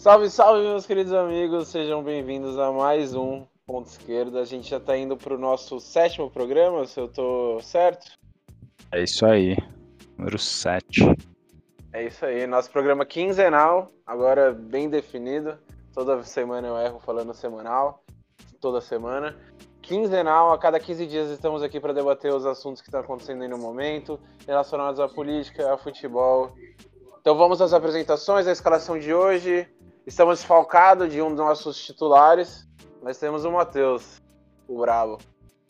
Salve, salve, meus queridos amigos, sejam bem-vindos a mais um Ponto Esquerdo. A gente já está indo para o nosso sétimo programa, se eu tô certo. É isso aí, número 7. É isso aí, nosso programa quinzenal, agora bem definido. Toda semana eu erro falando semanal, toda semana. Quinzenal, a cada 15 dias estamos aqui para debater os assuntos que estão acontecendo aí no momento, relacionados à política, a futebol. Então vamos às apresentações, a escalação de hoje. Estamos desfalcados de um dos nossos titulares, mas temos o Matheus, o brabo.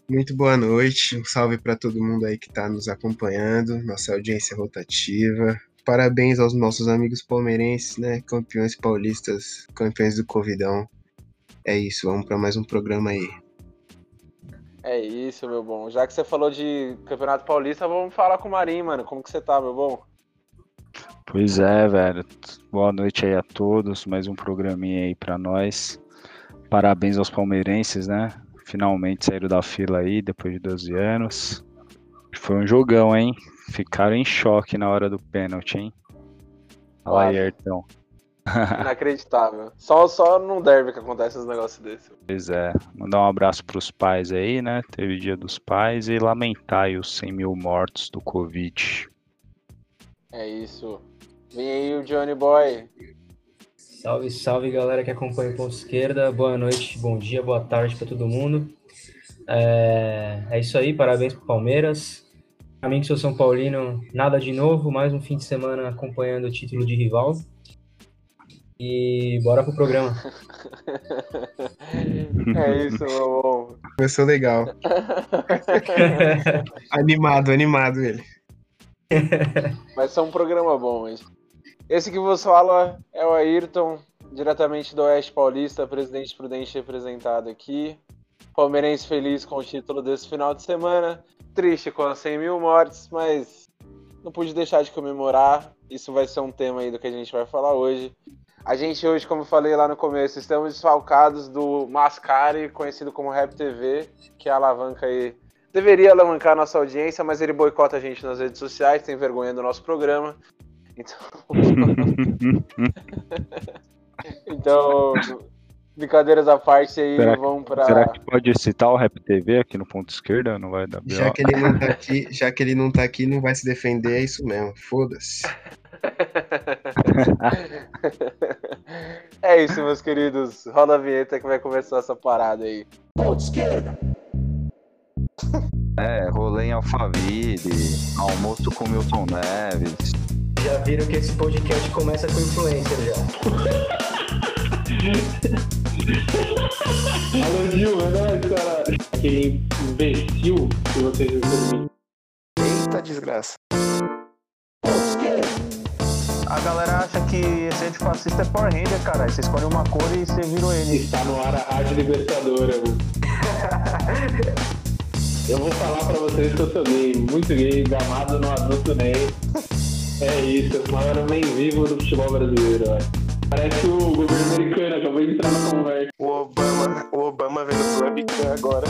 Muito boa noite, um salve para todo mundo aí que está nos acompanhando, nossa audiência rotativa. Parabéns aos nossos amigos palmeirenses, né? Campeões paulistas, campeões do Covidão. É isso, vamos para mais um programa aí. É isso, meu bom. Já que você falou de Campeonato Paulista, vamos falar com o Marinho, mano. Como que você tá, meu bom? Pois é, velho. Boa noite aí a todos. Mais um programinha aí para nós. Parabéns aos palmeirenses, né? Finalmente saíram da fila aí depois de 12 anos. Foi um jogão, hein? Ficaram em choque na hora do pênalti, hein? Fala aí, Ayrton. Inacreditável. Só, só no derby que acontece os negócios desses. Pois é. Mandar um abraço pros pais aí, né? Teve dia dos pais e lamentar aí os 100 mil mortos do Covid. É isso. Vem aí o Johnny Boy. Salve, salve galera que acompanha o Ponto Esquerda. Boa noite, bom dia, boa tarde para todo mundo. É... é, isso aí, parabéns pro Palmeiras. Pra mim que sou São Paulino, nada de novo, mais um fim de semana acompanhando o título de rival. E bora pro programa. é isso, meu bom. Começou legal. animado, animado ele. Vai ser um programa bom hoje. Esse que vos fala é o Ayrton, diretamente do Oeste Paulista, presidente prudente representado aqui. Palmeirense feliz com o título desse final de semana. Triste com as 100 mil mortes, mas não pude deixar de comemorar. Isso vai ser um tema aí do que a gente vai falar hoje. A gente hoje, como eu falei lá no começo, estamos desfalcados do Mascari, conhecido como Rap TV, que é a alavanca aí deveria alavancar a nossa audiência, mas ele boicota a gente nas redes sociais, tem vergonha do nosso programa. Então. então, brincadeiras à parte aí, será vamos para. Será que pode citar o Rap TV aqui no ponto esquerda? Não vai dar Já que ele não tá aqui, já que ele não tá aqui, não vai se defender, é isso mesmo. Foda-se. é isso, meus queridos. Roda a vinheta que vai começar essa parada aí. Ponto esquerda. É, rolê em Alphaville, almoço com Milton Neves. Já viram que esse podcast começa com influencer já. Alô, Gil, é nóis, caralho. Aquele imbecil que vocês viram. Eita desgraça. A galera acha que esse antifascista é Power Ranger, cara. Você escolhe uma cor e você virou ele. Está no ar a Rádio Libertadora, mano. Eu vou falar pra vocês que eu sou gay, muito gay, gamado no adulto Ney. É isso, o maior homem vivo do futebol brasileiro, ó. Parece o governo americano, acabou de entrar na conversa. O Obama, o Obama vendo o webcam agora.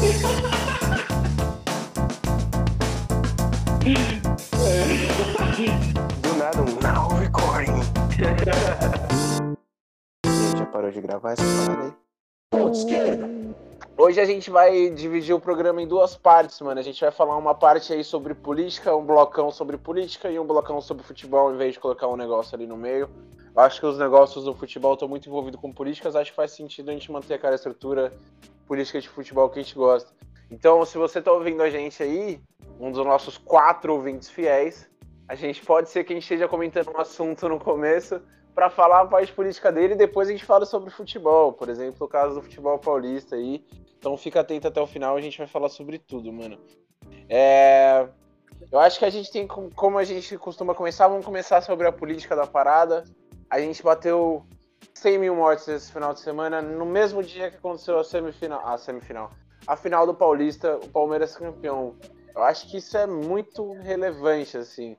É. Do nada um now recording. já parou de gravar essa parada aí? Hoje a gente vai dividir o programa em duas partes, mano. A gente vai falar uma parte aí sobre política, um blocão sobre política e um blocão sobre futebol, em vez de colocar um negócio ali no meio. Acho que os negócios do futebol estão muito envolvidos com políticas, acho que faz sentido a gente manter aquela estrutura política de futebol que a gente gosta. Então, se você tá ouvindo a gente aí, um dos nossos quatro ouvintes fiéis, a gente pode ser que a gente esteja comentando um assunto no começo para falar a parte política dele e depois a gente fala sobre futebol, por exemplo, o caso do futebol paulista aí. Então fica atento até o final, a gente vai falar sobre tudo, mano. É... Eu acho que a gente tem, como a gente costuma começar, vamos começar sobre a política da parada. A gente bateu 100 mil mortes esse final de semana, no mesmo dia que aconteceu a semifinal, a semifinal, a final do Paulista, o Palmeiras campeão. Eu acho que isso é muito relevante, assim.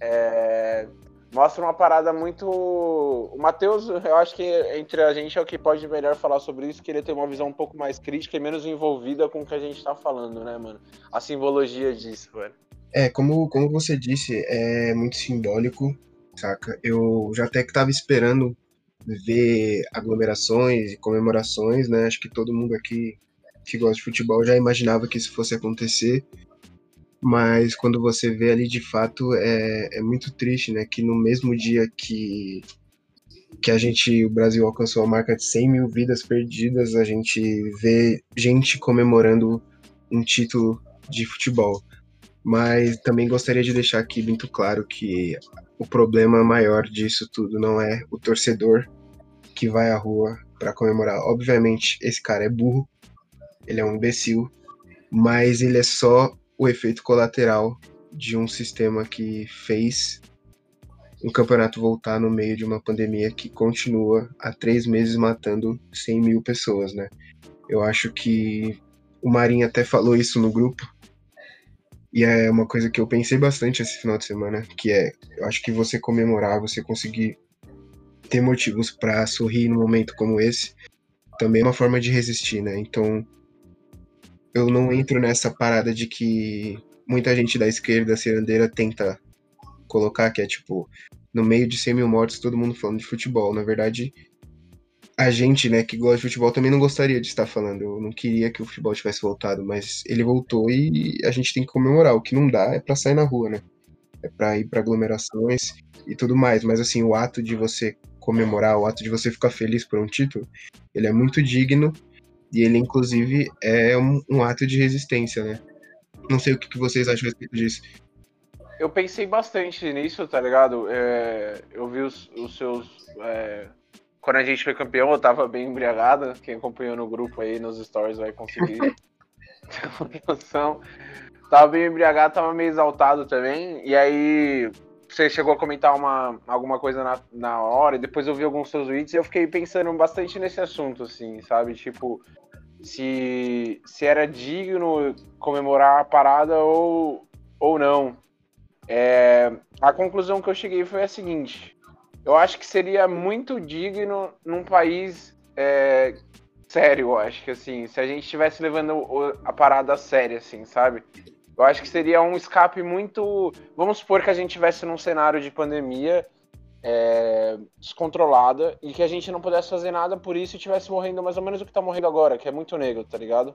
É... mostra uma parada muito. O Matheus, eu acho que entre a gente é o que pode melhor falar sobre isso, que ele tem uma visão um pouco mais crítica e menos envolvida com o que a gente tá falando, né, mano? A simbologia disso, velho. É, como, como você disse, é muito simbólico, saca? Eu já até que tava esperando ver aglomerações e comemorações, né? Acho que todo mundo aqui que gosta de futebol já imaginava que isso fosse acontecer mas quando você vê ali de fato é, é muito triste, né? Que no mesmo dia que, que a gente, o Brasil alcançou a marca de 100 mil vidas perdidas, a gente vê gente comemorando um título de futebol. Mas também gostaria de deixar aqui muito claro que o problema maior disso tudo não é o torcedor que vai à rua para comemorar. Obviamente, esse cara é burro, ele é um imbecil, mas ele é só o efeito colateral de um sistema que fez um campeonato voltar no meio de uma pandemia que continua há três meses matando 100 mil pessoas, né? Eu acho que o Marinho até falou isso no grupo, e é uma coisa que eu pensei bastante esse final de semana, que é, eu acho que você comemorar, você conseguir ter motivos para sorrir num momento como esse, também é uma forma de resistir, né? Então, eu não entro nessa parada de que muita gente da esquerda cirandeira tenta colocar, que é tipo, no meio de 100 mil mortos, todo mundo falando de futebol. Na verdade, a gente, né, que gosta de futebol, também não gostaria de estar falando. Eu não queria que o futebol tivesse voltado, mas ele voltou e a gente tem que comemorar. O que não dá é pra sair na rua, né? É pra ir pra aglomerações e tudo mais. Mas assim, o ato de você comemorar, o ato de você ficar feliz por um título, ele é muito digno e ele, inclusive, é um, um ato de resistência, né? Não sei o que, que vocês acham a respeito disso. Eu pensei bastante nisso, tá ligado? É, eu vi os, os seus. É, quando a gente foi campeão, eu tava bem embriagada. Quem acompanhou no grupo aí, nos stories, vai conseguir ter uma noção. Tava bem embriagado, tava meio exaltado também. E aí, você chegou a comentar uma, alguma coisa na, na hora, e depois eu vi alguns seus tweets e eu fiquei pensando bastante nesse assunto, assim, sabe? Tipo, se, se era digno comemorar a parada ou, ou não. É, a conclusão que eu cheguei foi a seguinte: eu acho que seria muito digno num país é, sério, eu acho que assim, se a gente estivesse levando a parada a sério, assim, sabe? Eu acho que seria um escape muito. Vamos supor que a gente estivesse num cenário de pandemia é, descontrolada e que a gente não pudesse fazer nada por isso e estivesse morrendo mais ou menos o que tá morrendo agora, que é muito negro, tá ligado?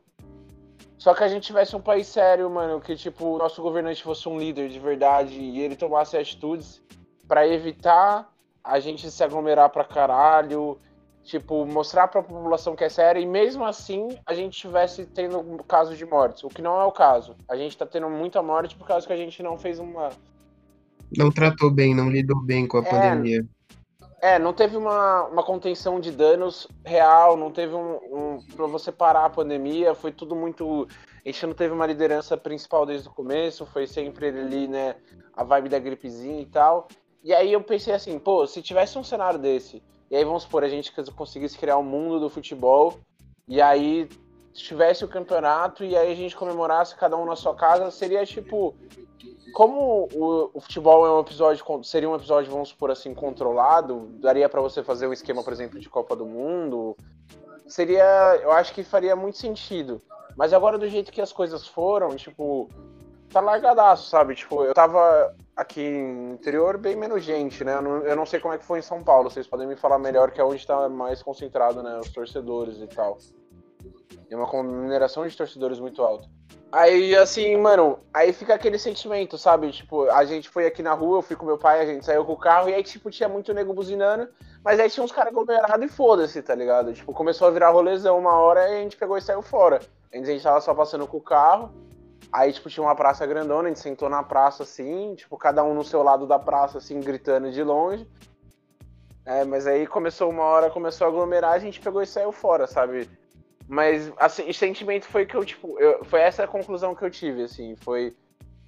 Só que a gente tivesse um país sério, mano, que tipo, o nosso governante fosse um líder de verdade e ele tomasse atitudes para evitar a gente se aglomerar pra caralho, tipo, mostrar para a população que é séria e mesmo assim a gente estivesse tendo casos de mortes, o que não é o caso. A gente tá tendo muita morte por causa que a gente não fez uma não tratou bem, não lidou bem com a é, pandemia. É, não teve uma, uma contenção de danos real, não teve um, um para você parar a pandemia, foi tudo muito a gente não teve uma liderança principal desde o começo, foi sempre ali, né, a vibe da gripezinha e tal. E aí eu pensei assim, pô, se tivesse um cenário desse, e aí vamos supor, a gente conseguisse criar um mundo do futebol, e aí tivesse o campeonato, e aí a gente comemorasse cada um na sua casa, seria tipo. Como o, o futebol é um episódio, seria um episódio, vamos supor assim, controlado, daria para você fazer um esquema, por exemplo, de Copa do Mundo. Seria. Eu acho que faria muito sentido. Mas agora, do jeito que as coisas foram, tipo, tá largadaço, sabe? Tipo, eu tava aqui no interior bem menos gente, né? Eu não, eu não, sei como é que foi em São Paulo, vocês podem me falar melhor, que é onde tá mais concentrado, né? Os torcedores e tal. E uma mineração de torcedores muito alta. Aí, assim, mano, aí fica aquele sentimento, sabe? Tipo, a gente foi aqui na rua, eu fui com meu pai, a gente saiu com o carro, e aí, tipo, tinha muito nego buzinando, mas aí tinha uns caras aglomerados e foda-se, tá ligado? Tipo, começou a virar rolezão uma hora e a gente pegou e saiu fora. A gente tava só passando com o carro, aí, tipo, tinha uma praça grandona, a gente sentou na praça, assim, tipo, cada um no seu lado da praça, assim, gritando de longe. É, mas aí começou uma hora, começou a aglomerar, a gente pegou e saiu fora, sabe? Mas, assim, o sentimento foi que eu, tipo, eu, foi essa a conclusão que eu tive, assim, foi,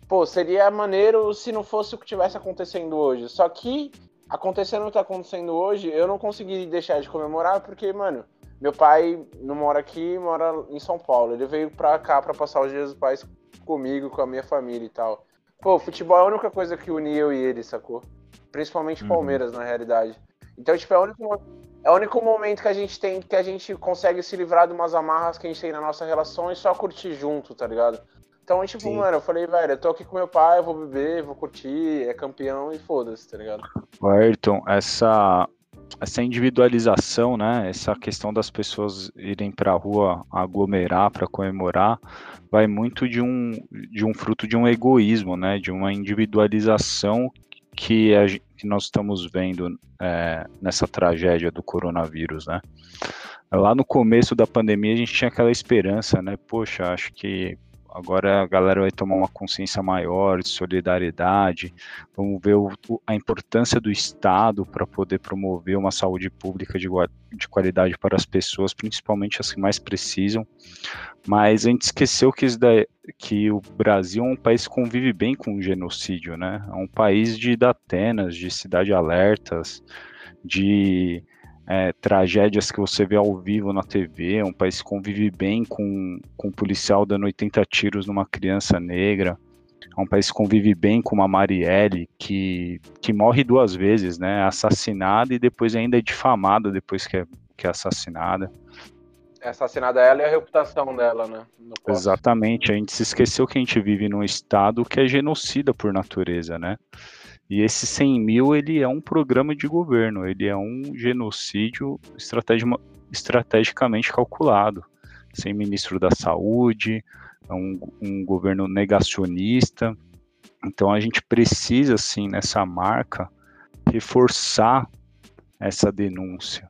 pô, seria maneiro se não fosse o que tivesse acontecendo hoje. Só que, acontecendo o que tá acontecendo hoje, eu não consegui deixar de comemorar, porque, mano, meu pai não mora aqui, mora em São Paulo. Ele veio pra cá pra passar os dias dos pais comigo, com a minha família e tal. Pô, futebol é a única coisa que unia eu e ele, sacou? Principalmente Uhum. Palmeiras, na realidade. Então, tipo, é o único, é o único momento que a gente tem que a gente consegue se livrar de umas amarras que a gente tem na nossa relação e só curtir junto, tá ligado? Então, tipo, Sim. mano, eu falei, velho, eu tô aqui com meu pai, eu vou beber, vou curtir, é campeão e foda-se, tá ligado? Ayrton, essa, essa individualização, né? Essa questão das pessoas irem para a rua aglomerar para comemorar, vai muito de um, de um fruto de um egoísmo, né? De uma individualização que, a que nós estamos vendo é, nessa tragédia do coronavírus, né? Lá no começo da pandemia a gente tinha aquela esperança, né? Poxa, acho que agora a galera vai tomar uma consciência maior de solidariedade, vamos ver o- a importância do Estado para poder promover uma saúde pública de, de qualidade para as pessoas, principalmente as que mais precisam. Mas a gente esqueceu que, que o Brasil é um país que convive bem com o genocídio, né? É um país de Datenas, de cidade alertas, de é, tragédias que você vê ao vivo na TV, é um país que convive bem com, com um policial dando 80 tiros numa criança negra, é um país que convive bem com uma Marielle que, que morre duas vezes, né? Assassinada e depois ainda é difamada depois que é, que é assassinada. É assassinada ela e a reputação dela, né? Exatamente, a gente se esqueceu que a gente vive num estado que é genocida por natureza, né? E esse 100 mil, ele é um programa de governo, ele é um genocídio estrategicamente calculado. Sem ministro da saúde, é um, um governo negacionista. Então a gente precisa, assim, nessa marca, reforçar essa denúncia.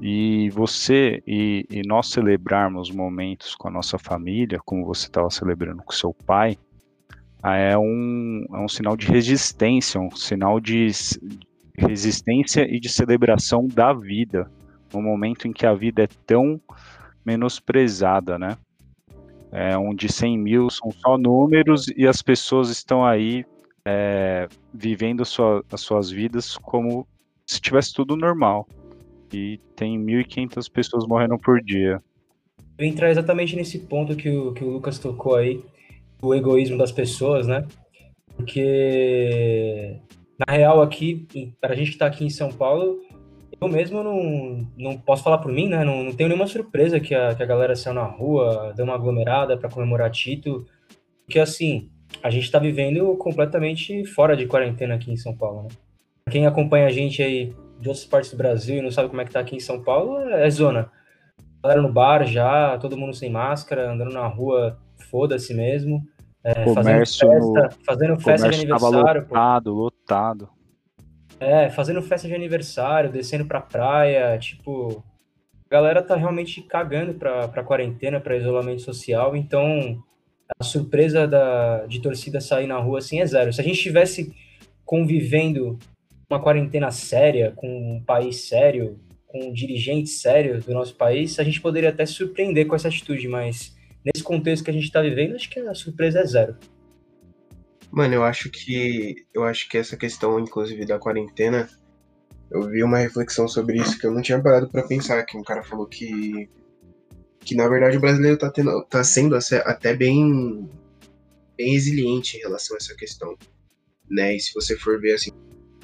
E você e, e nós celebrarmos momentos com a nossa família, como você estava celebrando com seu pai, é um, é um sinal de resistência, um sinal de resistência e de celebração da vida, no momento em que a vida é tão menosprezada, né? É, onde 100 mil são só números e as pessoas estão aí é, vivendo sua- as suas vidas como se tivesse tudo normal. E tem 1.500 pessoas morrendo por dia. Eu entrar exatamente nesse ponto que o, que o Lucas tocou aí, o egoísmo das pessoas, né? Porque, na real, aqui, para a gente que tá aqui em São Paulo, eu mesmo não, não posso falar por mim, né? Não, não tenho nenhuma surpresa que a, que a galera saiu na rua, deu uma aglomerada para comemorar título. Porque, assim, a gente tá vivendo completamente fora de quarentena aqui em São Paulo, né? Quem acompanha a gente aí de outras partes do Brasil e não sabe como é que tá aqui em São Paulo, é zona galera no bar já, todo mundo sem máscara, andando na rua, foda-se mesmo. É, Comércio fazendo festa, fazendo festa de aniversário, pô. lotado, lotado. É, fazendo festa de aniversário, descendo pra praia, tipo. A galera tá realmente cagando pra, pra quarentena, pra isolamento social, então a surpresa da, de torcida sair na rua assim é zero. Se a gente estivesse convivendo uma quarentena séria, com um país sério, com um dirigente sério do nosso país, a gente poderia até surpreender com essa atitude, mas nesse contexto que a gente tá vivendo, acho que a surpresa é zero. Mano, eu acho que eu acho que essa questão, inclusive, da quarentena, eu vi uma reflexão sobre isso que eu não tinha parado pra pensar, que um cara falou que que na verdade o brasileiro tá tendo tá sendo até bem bem resiliente em relação a essa questão, né? E se você for ver assim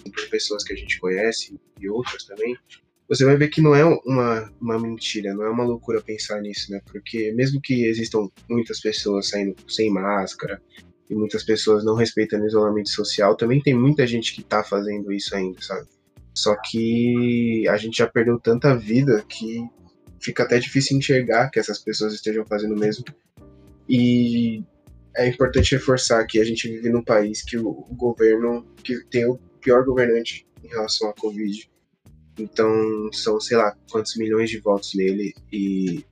por pessoas que a gente conhece e outras também, você vai ver que não é uma, uma mentira, não é uma loucura pensar nisso, né? Porque mesmo que existam muitas pessoas saindo sem máscara, e muitas pessoas não respeitando o isolamento social, também tem muita gente que tá fazendo isso ainda, sabe? Só que a gente já perdeu tanta vida que fica até difícil enxergar que essas pessoas estejam fazendo o mesmo. E é importante reforçar que a gente vive num país que o, governo que tem o pior governante em relação à Covid. Então, são, sei lá, quantos milhões de votos nele e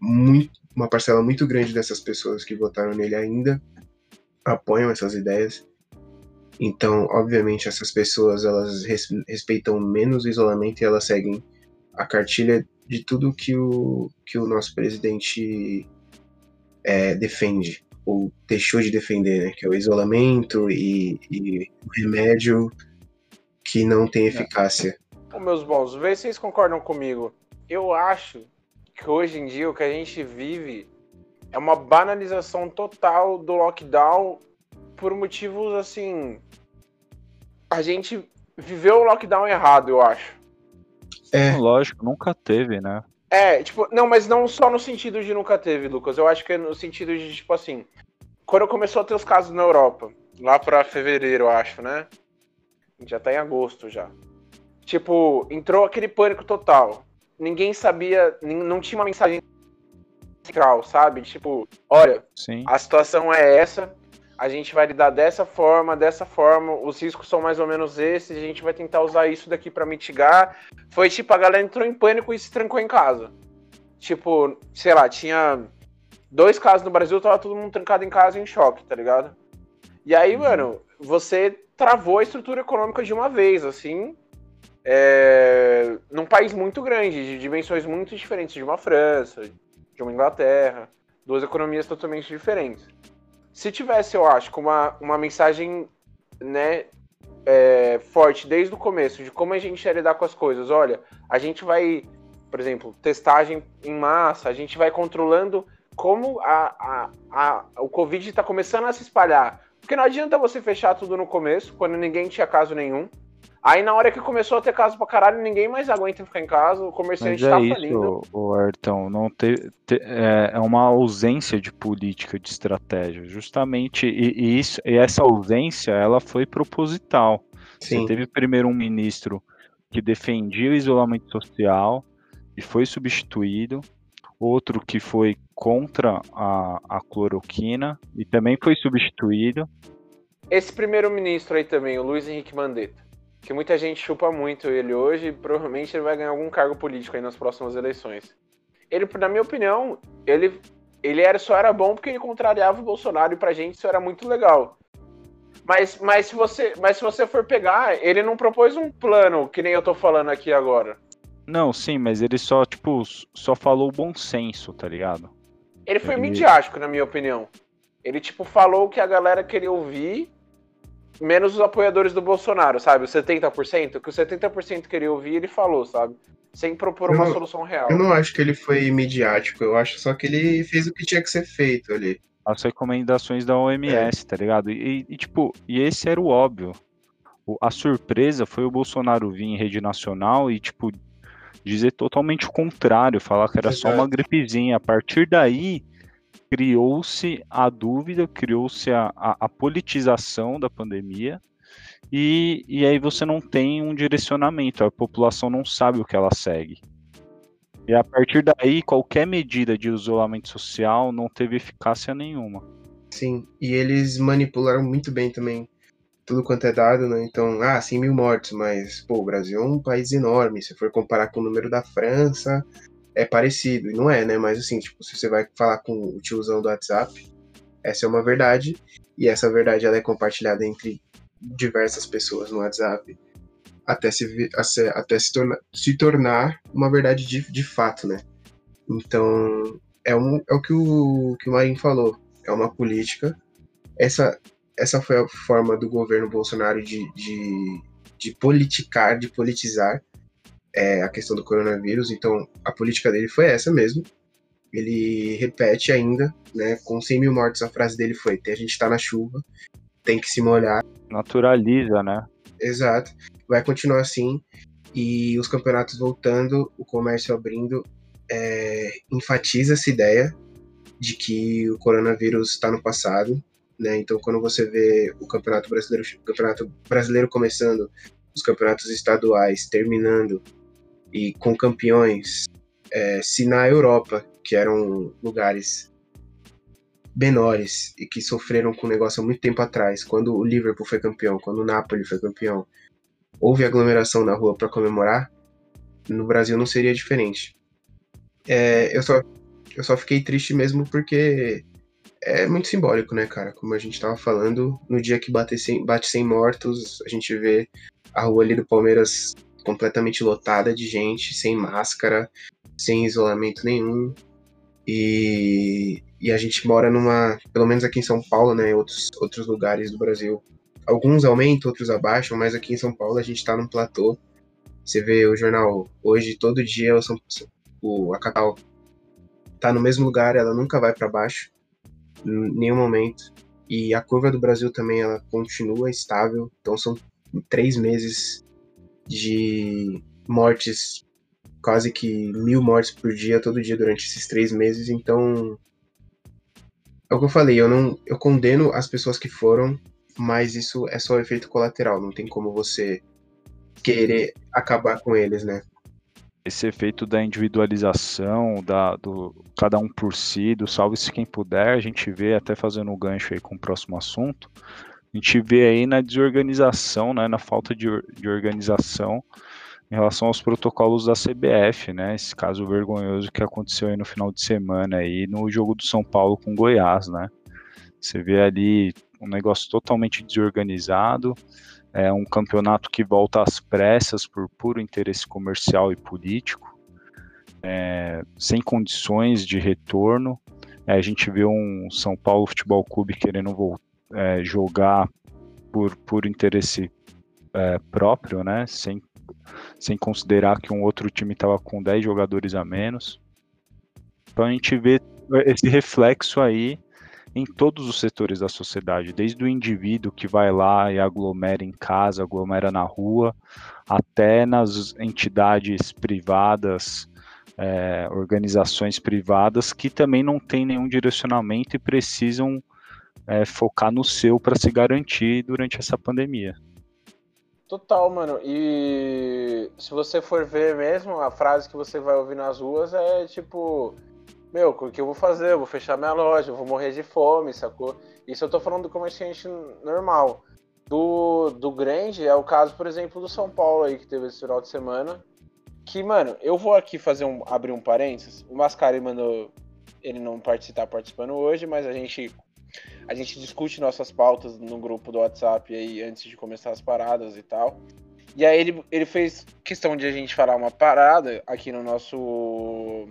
muito, uma parcela muito grande dessas pessoas que votaram nele ainda apoiam essas ideias. Então, obviamente, essas pessoas elas res- respeitam menos o isolamento e elas seguem a cartilha de tudo que o, que o nosso presidente é, defende, ou deixou de defender, né? Que é o isolamento e, e o remédio que não tem eficácia. Meus bons, vê se vocês concordam comigo. Eu acho que hoje em dia o que a gente vive é uma banalização total do lockdown por motivos assim. A gente viveu o lockdown errado, eu acho. É, Lógico, nunca teve, né? É, tipo, não, mas não só no sentido de nunca teve, Lucas. Eu acho que é no sentido de, tipo assim, quando começou a ter os casos na Europa, lá pra fevereiro, eu acho, né? Já tá em agosto já. Tipo, entrou aquele pânico total. Ninguém sabia, não tinha uma mensagem central, sabe? Tipo, olha, Sim. a situação é essa, a gente vai lidar dessa forma, dessa forma, os riscos são mais ou menos esses, a gente vai tentar usar isso daqui pra mitigar. Foi tipo, a galera entrou em pânico e se trancou em casa. Tipo, sei lá, tinha dois casos no Brasil, tava todo mundo trancado em casa em choque, tá ligado? E aí, mano, você travou a estrutura econômica de uma vez, assim, é, num país muito grande, de dimensões muito diferentes de uma França, de uma Inglaterra, duas economias totalmente diferentes. Se tivesse, eu acho, uma, uma mensagem né, é, forte desde o começo de como a gente ia lidar com as coisas, olha, a gente vai, por exemplo, testagem em massa, a gente vai controlando como a, a, a, o Covid está começando a se espalhar. Porque não adianta você fechar tudo no começo, quando ninguém tinha caso nenhum. Aí na hora que começou a ter caso pra caralho, ninguém mais aguenta ficar em casa, o Mas comerciante é tá falindo. o Ayrton, não ter, ter- é, é uma ausência de política, de estratégia, justamente, e, e isso, e essa ausência, ela foi proposital. sim. Você teve primeiro um ministro que defendia o isolamento social e foi substituído, outro que foi contra a, a cloroquina e também foi substituído. Esse primeiro-ministro aí também, o Luiz Henrique Mandetta, que muita gente chupa muito ele hoje, e provavelmente ele vai ganhar algum cargo político aí nas próximas eleições. Ele, na minha opinião, ele, ele era, só era bom porque ele contrariava o Bolsonaro e pra gente isso era muito legal. Mas, mas, se você, mas se você for pegar, ele não propôs um plano, que nem eu tô falando aqui agora. Não, sim, mas ele só, tipo, só falou o bom senso, tá ligado? Ele foi Ele- midiático, na minha opinião. Ele, tipo, falou o que a galera queria ouvir, menos os apoiadores do Bolsonaro, sabe? Os 70%, que os 70% queria ouvir, ele falou, sabe? Sem propor Eu uma não- solução real. Eu não acho que ele foi midiático, eu acho só que ele fez o que tinha que ser feito ali. As recomendações da OMS, tá ligado? E, e, tipo, e esse era o óbvio. O- a surpresa foi o Bolsonaro vir em rede nacional e, tipo, dizer totalmente o contrário, falar que era só uma Exato. gripezinha. A partir daí, criou-se a dúvida, criou-se a, a, a politização da pandemia. E, e aí você não tem um direcionamento, a população não sabe o que ela segue. E a partir daí, qualquer medida de isolamento social não teve eficácia nenhuma. Sim, e eles manipularam muito bem também tudo quanto é dado, né? Então, ah, 100 mil mortos, mas, pô, o Brasil é um país enorme. Se for comparar com o número da França, é parecido. E não é, né? Mas, assim, tipo, se você vai falar com o tiozão do WhatsApp, essa é uma verdade. E essa verdade, ela é compartilhada entre diversas pessoas no WhatsApp. Até se, até se, torna, se tornar uma verdade de, de fato, né? Então, é, um, é o que o, que o Marinho falou é uma política. Essa, essa foi a forma do governo Bolsonaro de, de, de politicar, de politizar é, a questão do coronavírus. Então, a política dele foi essa mesmo. Ele repete ainda, né? Com 100 mil mortos, a frase dele foi: a gente tá na chuva, tem que se molhar. Naturaliza, né? Exato. Vai continuar assim. E os campeonatos voltando, o comércio abrindo, é, enfatiza essa ideia de que o coronavírus está no passado. Né? Então, quando você vê o campeonato brasileiro, o campeonato brasileiro começando, os campeonatos estaduais terminando e com campeões, é, se na Europa, que eram lugares menores e que sofreram com o negócio há muito tempo atrás, quando o Liverpool foi campeão, quando o Napoli foi campeão, houve aglomeração na rua para comemorar, no Brasil não seria diferente. É, eu, só, eu só fiquei triste mesmo porque é muito simbólico, né, cara? Como a gente tava falando, no dia que bate 100, bate 100 mortos, a gente vê a rua ali do Palmeiras completamente lotada de gente, sem máscara, sem isolamento nenhum. E, e a gente mora numa, pelo menos aqui em São Paulo, né, outros, outros lugares do Brasil, alguns aumentam, outros abaixam, mas aqui em São Paulo a gente tá num platô. Você vê o jornal hoje, todo dia, o, São, o, a Cacau tá no mesmo lugar, ela nunca vai para baixo, em nenhum momento. E a curva do Brasil também, ela continua estável, então são três meses de mortes, quase que mil mortes por dia, todo dia durante esses três meses. Então, é o que eu falei, eu não, eu condeno as pessoas que foram, mas isso é só efeito colateral, não tem como você querer acabar com eles, né? Esse efeito da individualização, da, do cada um por si, do salve-se quem puder, a gente vê, até fazendo um gancho aí com o próximo assunto, a gente vê aí na desorganização, né, na falta de, de organização em relação aos protocolos da CBF, né, esse caso vergonhoso que aconteceu aí no final de semana aí no jogo do São Paulo com Goiás, né, você vê ali um negócio totalmente desorganizado, é um campeonato que volta às pressas por puro interesse comercial e político, é, sem condições de retorno. É, a gente vê um São Paulo Futebol Clube querendo é, jogar por, por interesse é, próprio, né? Sem, sem considerar que um outro time estava com 10 jogadores a menos. Então a gente vê esse reflexo aí em todos os setores da sociedade, desde o indivíduo que vai lá e aglomera em casa, aglomera na rua, até nas entidades privadas, é, organizações privadas que também não têm nenhum direcionamento e precisam é, focar no seu para se garantir durante essa pandemia. Total, mano. E se você for ver mesmo, a frase que você vai ouvir nas ruas é tipo meu, o que eu vou fazer? Eu vou fechar minha loja, eu vou morrer de fome, sacou? Isso eu tô falando do comerciante normal. Do, do grande é o caso, por exemplo, do São Paulo aí, que teve esse final de semana. Que, mano, eu vou aqui fazer um. abrir um parênteses. O Mascari mandou ele não participar participando hoje, mas a gente. A gente discute nossas pautas no grupo do WhatsApp aí antes de começar as paradas e tal. E aí ele, ele fez questão de a gente falar uma parada aqui no nosso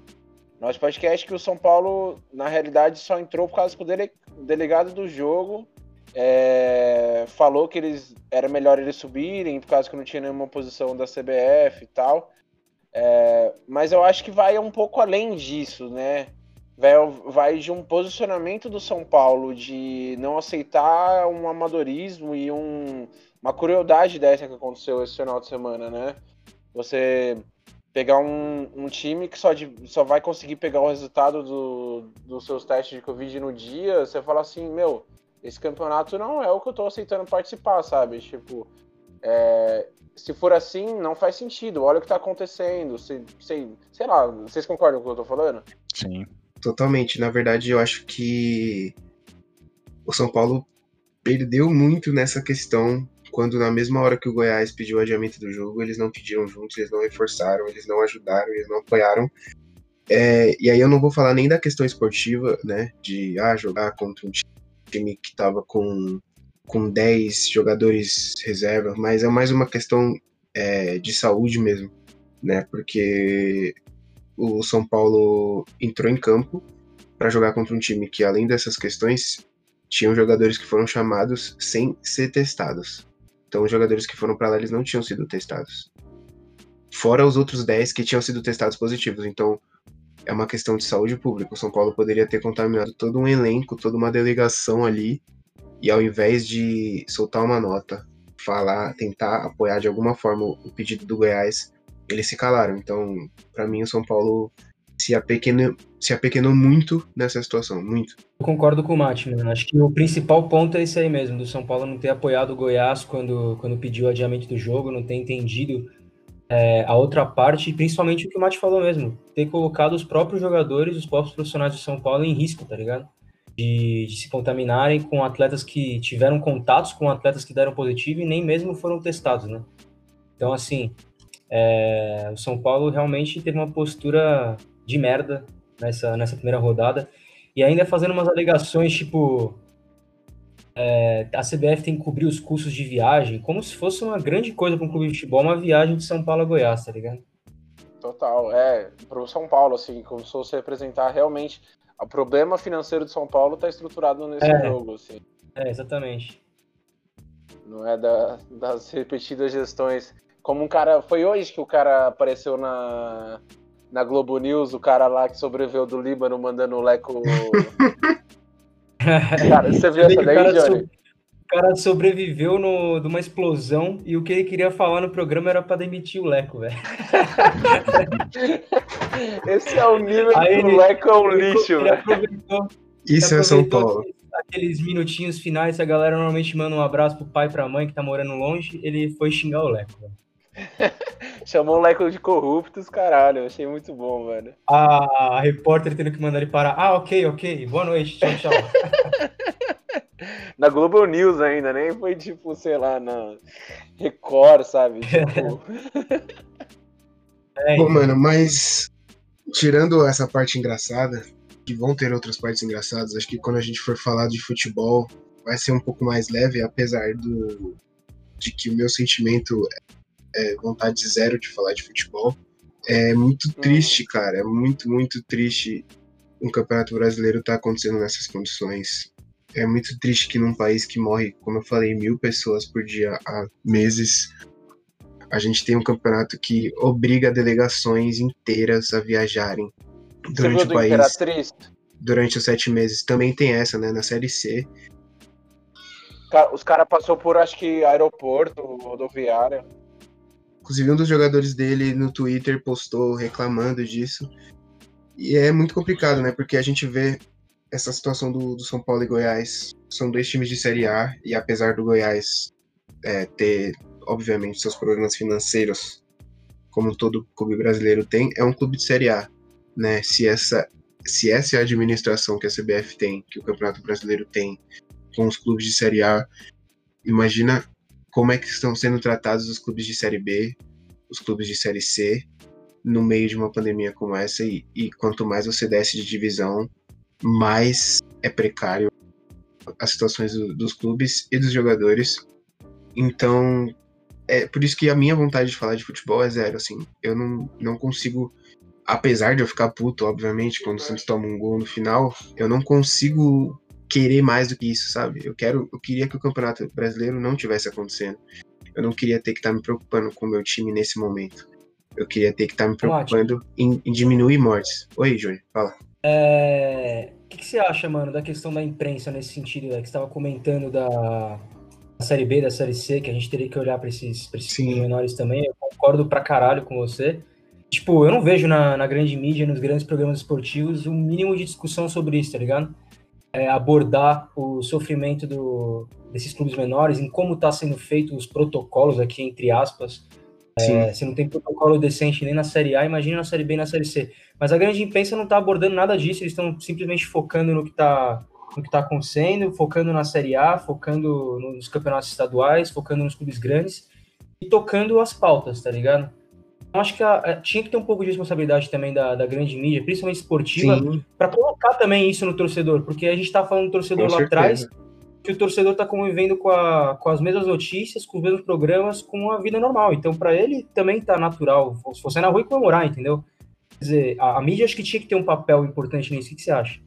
nosso podcast que o São Paulo, na realidade, só entrou por causa que o, dele, delegado do jogo é, falou que eles era melhor eles subirem por causa que não tinha nenhuma posição da CBF e tal. É, mas eu acho que vai um pouco além disso, né? Vai, de um posicionamento do São Paulo de não aceitar um amadorismo e um, uma crueldade dessa que aconteceu esse final de semana, né? Você pegar um, um time que só, de, só vai conseguir pegar o resultado do, dos seus testes de Covid no dia, você fala assim, meu, esse campeonato não é o que eu tô aceitando participar, sabe? Tipo, é, se for assim, não faz sentido. Olha o que tá acontecendo. Sei, sei lá, vocês concordam com o que eu tô falando? Sim. Totalmente. Na verdade, eu acho que o São Paulo perdeu muito nessa questão quando na mesma hora que o Goiás pediu o adiamento do jogo, eles não pediram juntos, eles não reforçaram, eles não ajudaram, eles não apoiaram. É, e aí eu não vou falar nem da questão esportiva, né, de ah, jogar contra um time que estava com, com 10 jogadores reserva, mas é mais uma questão é, de saúde mesmo, né, porque o São Paulo entrou em campo para jogar contra um time que, além dessas questões, tinham jogadores que foram chamados sem ser testados. Então, os jogadores que foram para lá, eles não tinham sido testados. Fora os outros 10 que tinham sido testados positivos. Então, é uma questão de saúde pública. O São Paulo poderia ter contaminado todo um elenco, toda uma delegação ali, e ao invés de soltar uma nota, falar, tentar apoiar de alguma forma o pedido do Goiás, eles se calaram. Então, para mim, o São Paulo se apequenou, se apequenou muito nessa situação, muito. Eu concordo com o Mati, mano. Acho que o principal ponto é esse aí mesmo, do São Paulo não ter apoiado o Goiás quando, quando pediu o adiamento do jogo, não ter entendido é, a outra parte, principalmente o que o Mati falou mesmo, ter colocado os próprios jogadores, os próprios profissionais de São Paulo em risco, tá ligado? De, de, se contaminarem com atletas que tiveram contatos com atletas que deram positivo e nem mesmo foram testados, né? Então, assim, é, o São Paulo realmente teve uma postura de merda nessa, nessa primeira rodada. E ainda fazendo umas alegações, tipo, é, a CBF tem que cobrir os custos de viagem, como se fosse uma grande coisa para um clube de futebol, uma viagem de São Paulo a Goiás, tá ligado? Total, é, pro São Paulo, assim, como se fosse representar realmente o problema financeiro de São Paulo tá estruturado nesse é, jogo, assim. É, exatamente. Não é da, das repetidas gestões. Como um cara. Foi hoje que o cara apareceu na, na Globo News, o cara lá que sobreviveu do Líbano mandando o Leco. cara, você viu essa daí, Johnny? cara sobreviveu no, de uma explosão e o que ele queria falar no programa era pra demitir o Leco, velho. Esse é o nível Aí que o Leco é um Ele lixo, velho. Isso ele é São aproveitou Paulo. aqueles- Aqueles minutinhos finais, a galera normalmente manda um abraço pro pai e pra mãe que tá morando longe, ele foi xingar o Leco. velho. Chamou o Leco de corruptos, caralho. Eu achei muito bom, velho. A, a repórter tendo que mandar ele parar. Ah, ok, ok. Boa noite, tchau, tchau. Na Global News ainda, nem foi tipo, sei lá, na Record, sabe? Tipo, É, Bom, mano, mas tirando essa parte engraçada, que vão ter outras partes engraçadas, acho que quando a gente for falar de futebol, vai ser um pouco mais leve, apesar do de que o meu sentimento é vontade zero de falar de futebol. É muito triste, cara, é muito, muito triste um campeonato brasileiro tá acontecendo nessas condições. É muito triste que num país que morre, como eu falei, mil pessoas por dia há meses, a gente tem um campeonato que obriga delegações inteiras a viajarem durante o país Imperatriz? durante os sete meses. Também tem essa, né? Na série C. Os caras passou por, acho que, aeroporto, rodoviária. Inclusive, um dos jogadores dele no Twitter postou reclamando disso. E é muito complicado, né? Porque a gente vê essa situação do, do São Paulo e Goiás. São dois times de Série A, e apesar do Goiás é, ter, obviamente, seus problemas financeiros, como todo clube brasileiro tem, é um clube de Série A. Né? Se, essa, se essa é a administração que a CBF tem, que o Campeonato Brasileiro tem com os clubes de Série A, imagina como é que estão sendo tratados os clubes de Série B, os clubes de Série C, no meio de uma pandemia como essa, e, e quanto mais você desce de divisão, mais é precário as situações do- dos clubes e dos jogadores. Então, é por isso que a minha vontade de falar de futebol é zero, assim. Eu não, não consigo, apesar de eu ficar puto, obviamente, quando o Santos toma um gol no final, eu não consigo querer mais do que isso, sabe? Eu quero, eu queria que o Campeonato Brasileiro não tivesse acontecendo. Eu não queria ter que estar me preocupando com o meu time nesse momento. Eu queria ter que estar me preocupando em, em diminuir mortes. Oi, Júnior, fala. É, O que, que você acha, mano, da questão da imprensa nesse sentido, né, que você estava comentando da, da Série B, da Série C, que a gente teria que olhar para esses, pra esses menores também. Eu concordo pra caralho com você. Tipo, eu não vejo na, na grande mídia, nos grandes programas esportivos, um mínimo de discussão sobre isso, tá ligado? É, abordar o sofrimento do, desses clubes menores, em como tá sendo feito os protocolos aqui, entre aspas. É, se não tem protocolo decente nem na Série A, imagina na Série B e na Série C. Mas a grande imprensa não está abordando nada disso, eles estão simplesmente focando no que está no que tá acontecendo, focando na Série A, focando nos campeonatos estaduais, focando nos clubes grandes e tocando as pautas, tá ligado? Eu acho que a- a- tinha que ter um pouco de responsabilidade também da, da grande mídia, principalmente esportiva, para colocar também isso no torcedor, porque a gente tá falando do torcedor Com lá atrás, que o torcedor tá convivendo com, a, com as mesmas notícias, com os mesmos programas, com a vida normal. Então, para ele também tá natural. Se você na rua e comemorar, entendeu? Quer dizer, a, a mídia acho que tinha que ter um papel importante nisso. O que, que você acha?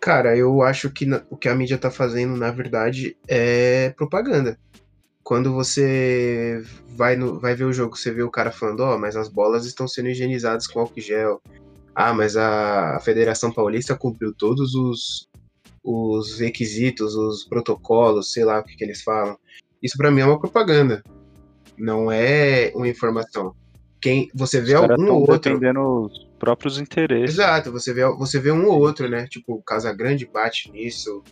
Cara, eu acho que na- o que a mídia tá fazendo, na verdade, é propaganda. Quando você vai, no, vai ver o jogo, você vê o cara falando, ó, mas as bolas estão sendo higienizadas com álcool gel. Ah, mas a Federação Paulista cumpriu todos os, os requisitos, os protocolos, sei lá o que, que eles falam. Isso pra mim é uma propaganda. Não é uma informação. Quem, você vê algum ou outro. defendendo os próprios interesses. Exato, você vê, você vê um ou outro, né? Tipo, o Casagrande bate nisso,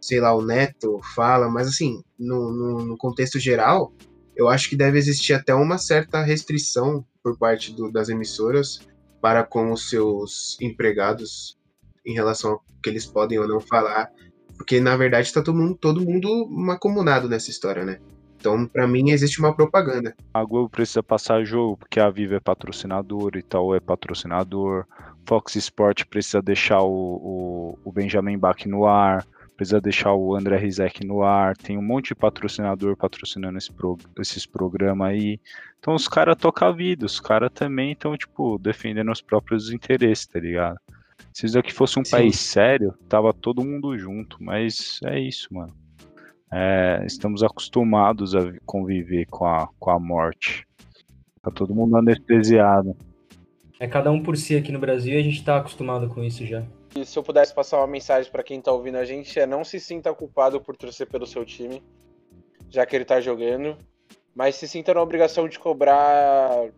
sei lá, o Neto fala, mas assim, no, no, no contexto geral, eu acho que deve existir até uma certa restrição por parte do- das emissoras para com os seus empregados em relação ao que eles podem ou não falar, porque na verdade tá todo mundo, todo mundo macomunado nessa história, né? Então, pra mim, existe uma propaganda. A Globo precisa passar jogo porque a Viva é patrocinador, Itaú é patrocinador, Fox Sport precisa deixar o, o, o Benjamin Bach no ar, precisa deixar o André Rizek no ar, tem um monte de patrocinador patrocinando esse pro, esses programas aí. Então os caras tocam a vida, os caras também estão, tipo, defendendo os próprios interesses, tá ligado? Se isso aqui fosse um Sim. país sério, tava todo mundo junto, mas é isso, mano. É, estamos acostumados a vi- conviver com a, com a morte. Tá todo mundo anestesiado. É cada um por si aqui no Brasil e a gente tá acostumado com isso já. Se eu pudesse passar uma mensagem para quem tá ouvindo a gente, é não se sinta culpado por torcer pelo seu time, já que ele tá jogando, mas se sinta na obrigação de cobrar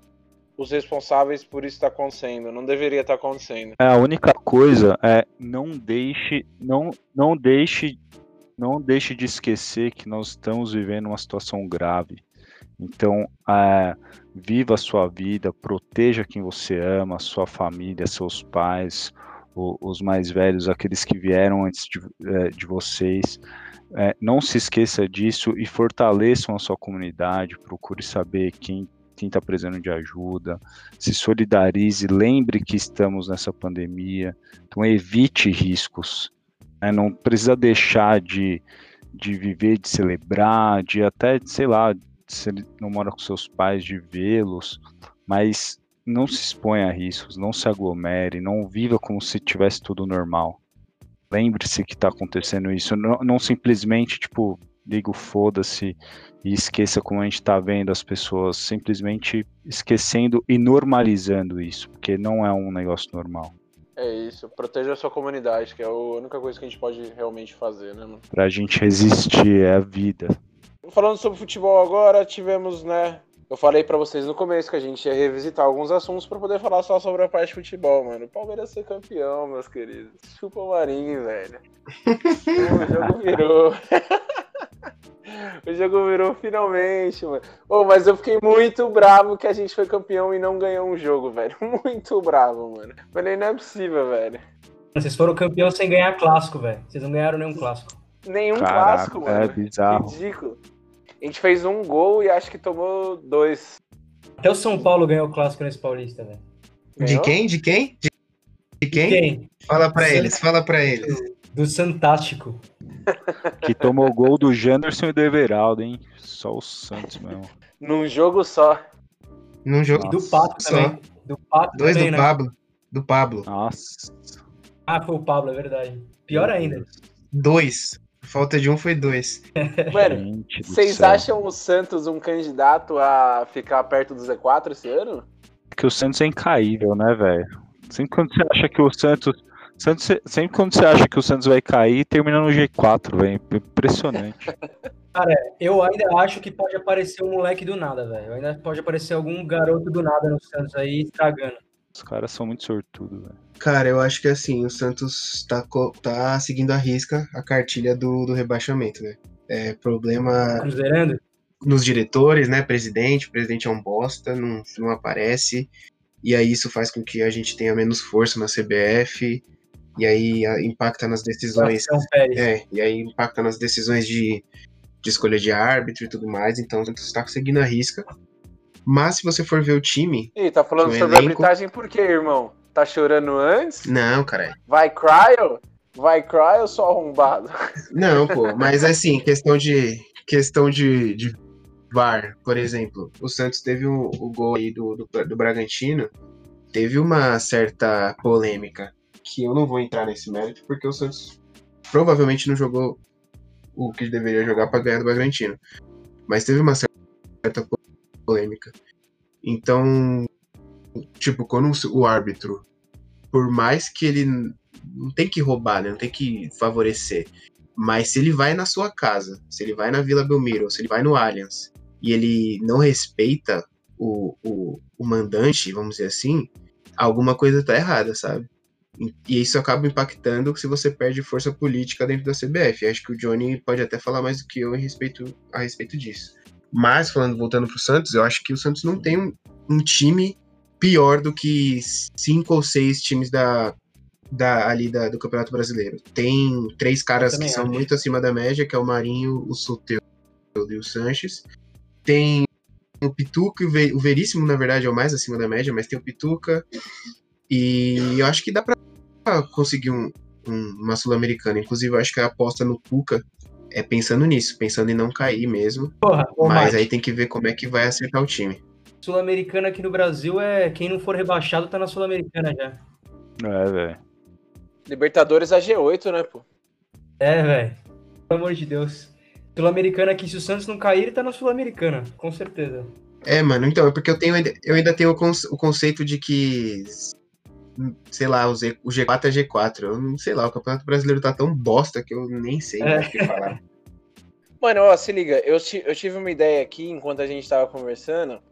os responsáveis por isso estar tá acontecendo. Não deveria estar tá acontecendo. É, a única coisa é não deixe, não, não deixe, não deixe de esquecer que nós estamos vivendo uma situação grave. Então, é, viva a sua vida, proteja quem você ama, sua família, seus pais, os mais velhos, aqueles que vieram antes de, é, de vocês. É, não se esqueça disso e fortaleçam a sua comunidade. Procure saber quem quem está precisando de ajuda, se solidarize, lembre que estamos nessa pandemia, então evite riscos. Né? Não precisa deixar de, de viver, de celebrar, de até, sei lá, se ele não mora com seus pais, de vê-los, mas não se exponha a riscos, não se aglomere, não viva como se tivesse tudo normal. Lembre-se que está acontecendo isso, não, não simplesmente, tipo, liga o foda-se e esqueça como a gente está vendo as pessoas simplesmente esquecendo e normalizando isso, porque não é um negócio normal. É isso, proteja a sua comunidade, que é a única coisa que a gente pode realmente fazer, né, mano? Pra gente resistir, é a vida. Falando sobre futebol agora, tivemos, né? Eu falei para vocês no começo que a gente ia revisitar alguns assuntos para poder falar só sobre a parte de futebol, mano. O Palmeiras ser campeão, meus queridos. Chupa o Marinho, velho. o jogo virou. O jogo virou finalmente, mano. Oh, mas eu fiquei muito bravo que a gente foi campeão e não ganhou um jogo, velho. Muito bravo, mano. Falei, não é possível, velho. Vocês foram campeão sem ganhar clássico, velho. Vocês não ganharam nenhum clássico. Nenhum Caraca, clássico, mano. É bizarro. Ridículo. A gente fez um gol e acho que tomou dois. Até o São Paulo ganhou o clássico nesse Paulista, velho. De quem? De quem? De, de quem? De quem? Fala pra eles, fala pra eles. Do Santástico. Que tomou o gol do Janderson e do Everaldo, hein? Só o Santos mesmo. Num jogo só. Num jogo do Pato só. também. Do Pato Dois também, do né? Pablo. Do Pablo. Nossa. Ah, foi o Pablo, é verdade. Pior ainda. Dois. Falta de um foi dois. Mano, vocês acham o Santos um candidato a ficar perto do Z4 esse ano? Que o Santos é incaível, né, velho? Sempre quando você acha que o Santos Santos, sempre quando você acha que o Santos vai cair, termina no G4, velho. Impressionante. Cara, eu ainda acho que pode aparecer um moleque do nada, velho. Ainda pode aparecer algum garoto do nada no Santos aí estragando. Os caras são muito sortudos, velho. Cara, eu acho que assim, o Santos tá, tá seguindo a risca a cartilha do, do rebaixamento, né? É problema. Cruzerando? Nos diretores, né? Presidente, o presidente é um bosta, não, não aparece. E aí isso faz com que a gente tenha menos força na CBF e aí impacta nas decisões. É, e aí impacta nas decisões de, de escolha de árbitro e tudo mais. Então você está seguindo a risca. Mas se você for ver o time. Ih, tá falando sobre elenco... arbitragem por quê, irmão? Tá chorando antes? Não, cara. Vai cryo? Vai cryo ou só arrombado? Não, pô, mas assim, questão de. Questão de, de VAR, por exemplo. O Santos teve o, o gol aí do, do, do Bragantino. Teve uma certa polêmica que eu não vou entrar nesse mérito, porque o Santos provavelmente não jogou o que deveria jogar para ganhar do Bragantino. Mas teve uma certa polêmica. Então, tipo, quando o árbitro, por mais que ele não tem que roubar, né, não tem que favorecer, mas se ele vai na sua casa, se ele vai na Vila Belmiro, se ele vai no Allianz, e ele não respeita o, o, o mandante, vamos dizer assim, alguma coisa tá errada, sabe? E isso acaba impactando se você perde força política dentro da CBF. Acho que o Johnny pode até falar mais do que eu a respeito, a respeito disso. Mas, falando, voltando pro Santos, eu acho que o Santos não tem um, um time pior do que cinco ou seis times da, da, ali da, do Campeonato Brasileiro. Tem três caras que acho. são muito acima da média, que é o Marinho, o Soteudo e o Sanches. Tem o Pituca o Veríssimo, na verdade, é o mais acima da média, mas tem o Pituca. E eu acho que dá pra conseguir um, um, uma Sul-Americana. Inclusive, eu acho que a aposta no Cuca é pensando nisso, pensando em não cair mesmo. Porra, mas aí tem que ver como é que vai acertar o time. Sul-Americana aqui no Brasil é quem não for rebaixado tá na Sul-Americana já. É, velho. Libertadores é G8, né, pô? É, velho. Pelo amor de Deus. Sul-Americana aqui, se o Santos não cair, ele tá na Sul-Americana, com certeza. É, mano, então, é porque eu tenho eu ainda tenho o conceito de que sei lá, o, Z, o G4 é G4. Eu não sei lá, o Campeonato Brasileiro tá tão bosta que eu nem sei É. o que falar. Mano, ó, se liga, eu, eu tive uma ideia aqui enquanto a gente tava conversando,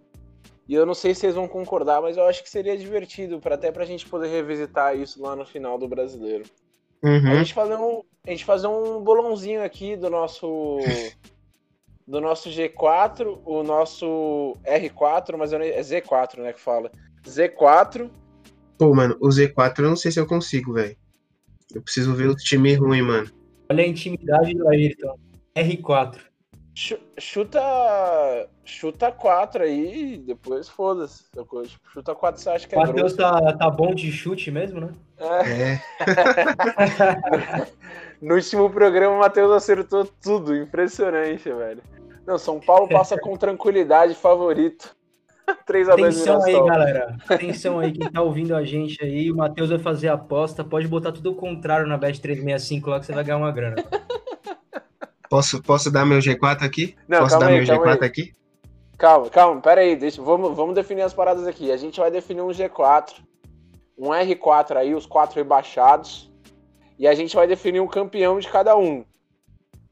e eu não sei se vocês vão concordar, mas eu acho que seria divertido, pra, até pra gente poder revisitar isso lá no final do brasileiro. A Uhum. gente fazer um, a gente fazer um bolãozinho aqui do nosso do nosso G4, o nosso R4, mas eu é Z4, né, que fala. Z4, Pô, mano, o Z4 eu não sei se eu consigo, velho. Eu preciso ver o time ruim, mano. Olha a intimidade do Ayrton. R4. chu- chuta chuta 4 aí, depois foda-se. tipo, Chuta 4 você acha que é O Matheus tá, tá bom de chute mesmo, né? É. É, No último programa o Matheus acertou tudo, impressionante, velho. Não, São Paulo passa com tranquilidade, favorito. 3x2 Atenção aí, Mirassol. galera. Atenção aí, quem tá ouvindo a gente aí. O Matheus vai fazer a aposta. Pode botar tudo o contrário na Bet 365 lá que você vai ganhar uma grana. posso, posso dar meu G4 aqui? Não, posso dar aí, meu calma G4 aí. aqui? Calma, calma, pera aí, deixa, vamos, vamos definir as paradas aqui. A gente vai definir um G4, um R4 aí, os quatro rebaixados, e a gente vai definir um campeão de cada um.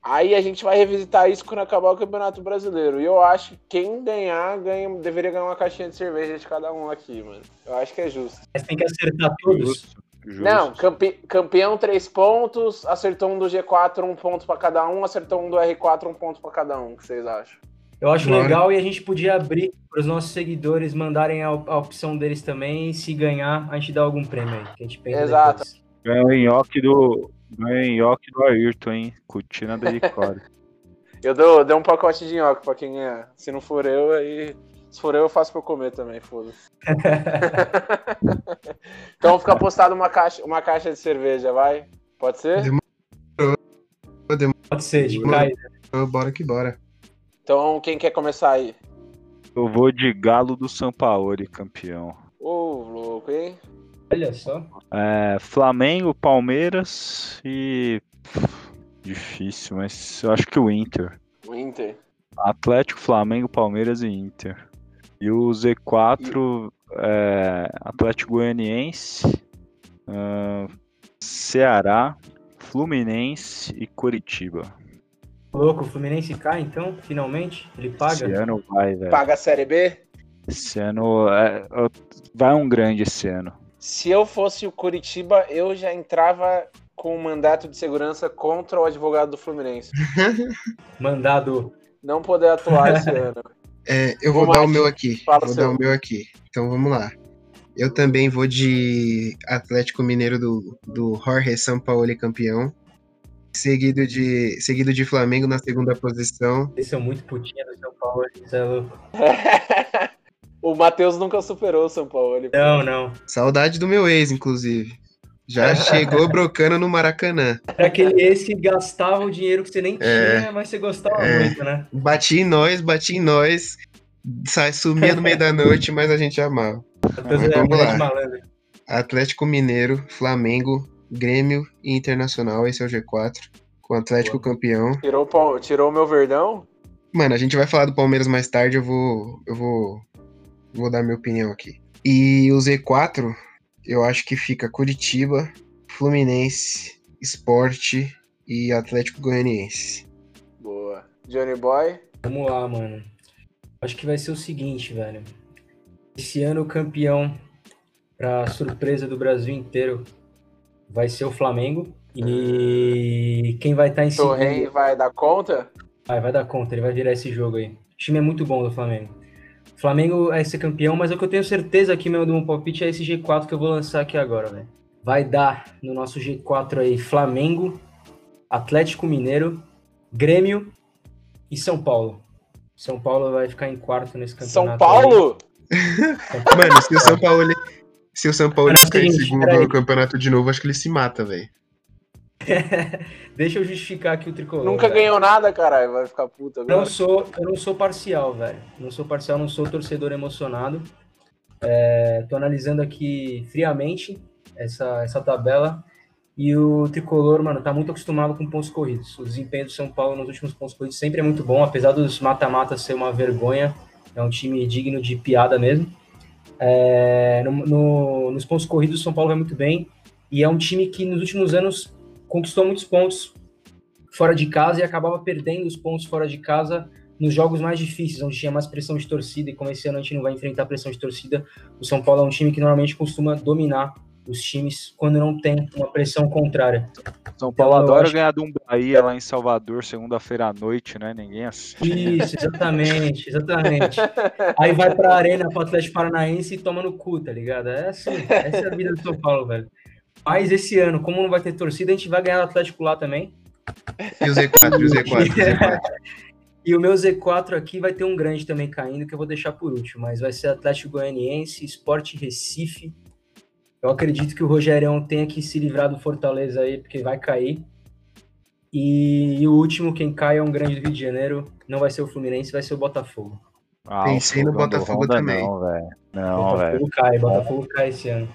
Aí a gente vai revisitar isso quando acabar o Campeonato Brasileiro. E eu acho que quem ganhar, ganha, deveria ganhar uma caixinha de cerveja de cada um aqui, mano. Eu acho que é justo. Mas tem que acertar todos. Justo, justo. Não, campe- campeão três pontos, acertou um do G4, um ponto pra cada um, acertou um do R4, um ponto pra cada um. O que vocês acham? Eu acho legal e a gente podia abrir para os nossos seguidores mandarem a, a opção deles também. E se ganhar, a gente dá algum prêmio aí. Que a gente pensa Exato. depois. Ganhou o nhoque do. Ganhou o nhoque do Ayrton, hein? Cortina da Record. Eu dou, dou um pacote de nhoque pra quem ganhar. Se não for eu, aí. Se for eu, eu faço pra eu comer também, foda-se. então fica postado uma caixa, uma caixa de cerveja, vai? Pode ser? Pode ser, de Demorou. Então, bora que bora. Então quem quer começar aí? Eu vou de Galo do Sampaoli, campeão. Ô, louco, hein? Olha só. É, Flamengo, Palmeiras e. Difícil, mas eu acho que o Inter. O Inter. Atlético, Flamengo, Palmeiras e Inter. E o Z4 é Atlético Goianiense, ahn, Ceará, Fluminense e Curitiba. Louco, o Fluminense cai então, finalmente? Ele paga? Esse ano vai, velho. Paga a Série B? Esse ano é, vai um grande esse ano. Se eu fosse o Curitiba, eu já entrava com um mandato de segurança contra o advogado do Fluminense. Mandado. Não poder atuar esse ano. É, eu vou dar o meu aqui. fala Vou o dar seu. o meu aqui. Então vamos lá. Eu também vou de Atlético Mineiro do, do Jorge Sampaoli campeão. Seguido de, seguido de Flamengo na segunda posição. Eles são muito putinha do São Paulo. Isso é louco. o Matheus nunca superou o São Paulo. Ele... Não, não. Saudade do meu ex, inclusive. Já chegou brocando no Maracanã. Era aquele ex que gastava o dinheiro que você nem É. tinha, mas você gostava É. muito, né? Bati em nós, bati em nós. Sai, sumia no meio da noite, mas a gente amava. Mas é vamos lá. Atlético Mineiro, Flamengo, Grêmio e Internacional. Esse é o G4. Com o Atlético campeão. Tirou, o tirou o meu verdão? Mano, a gente vai falar do Palmeiras mais tarde, eu vou. Eu vou. Vou dar minha opinião aqui. E o Z4, eu acho que fica Curitiba, Fluminense, Esporte e Atlético Goianiense. Boa. Johnny Boy. Vamos lá, mano. Acho que vai ser o seguinte, velho. Esse ano o campeão, pra surpresa do Brasil inteiro, vai ser o Flamengo. E quem vai estar em segundo... Torren vai dar conta? Vai, vai dar conta, ele vai virar esse jogo aí. O time é muito bom do Flamengo. Flamengo é ser campeão, mas o que eu tenho certeza aqui mesmo do meu palpite é esse G4 que eu vou lançar aqui agora, velho. Vai dar no nosso G4 aí Flamengo, Atlético Mineiro, Grêmio e São Paulo. São Paulo vai ficar em quarto nesse campeonato. São. Paulo? Mano, se o São Paulo. Se o São Paulo é ficar em segundo no campeonato de novo, acho que ele se mata, velho. Deixa eu justificar aqui o tricolor. Nunca velho. ganhou nada, caralho. Vai ficar puta Não sou, eu não sou parcial, velho. Não sou parcial, não sou torcedor emocionado. É, tô analisando aqui friamente essa, essa tabela. E o tricolor, mano, tá muito acostumado com pontos corridos. O desempenho do São Paulo nos últimos pontos corridos sempre é muito bom, apesar dos mata-mata ser uma vergonha. É um time digno de piada mesmo. É, no, no, nos pontos corridos, o São Paulo vai muito bem. E é um time que nos últimos anos conquistou muitos pontos fora de casa e acabava perdendo os pontos fora de casa nos jogos mais difíceis, onde tinha mais pressão de torcida. E como esse ano a gente não vai enfrentar pressão de torcida, o São Paulo é um time que normalmente costuma dominar os times quando não tem uma pressão contrária. São Paulo Então, adora acho- ganhar de um Bahia lá em Salvador, segunda-feira à noite, né? Ninguém assiste. Isso, exatamente, exatamente. Aí vai pra arena pro Atlético Paranaense e toma no cu, tá ligado? É assim, essa é a vida do São Paulo, velho. Mas esse ano, como não vai ter torcida, a gente vai ganhar o Atlético lá também. E o Z4, e o Z4, o Z4. E o meu Z4 aqui vai ter um grande também caindo, que eu vou deixar por último, mas vai ser Atlético Goianiense, Sport Recife. Eu acredito que o Rogerião tenha que se livrar do Fortaleza aí, porque vai cair. E, e o último, quem cai é um grande do Rio de Janeiro, não vai ser o Fluminense, vai ser o Botafogo. Ah, Pensei no Botafogo também. Não, velho. Não, velho. Botafogo cai, Botafogo cai esse ano.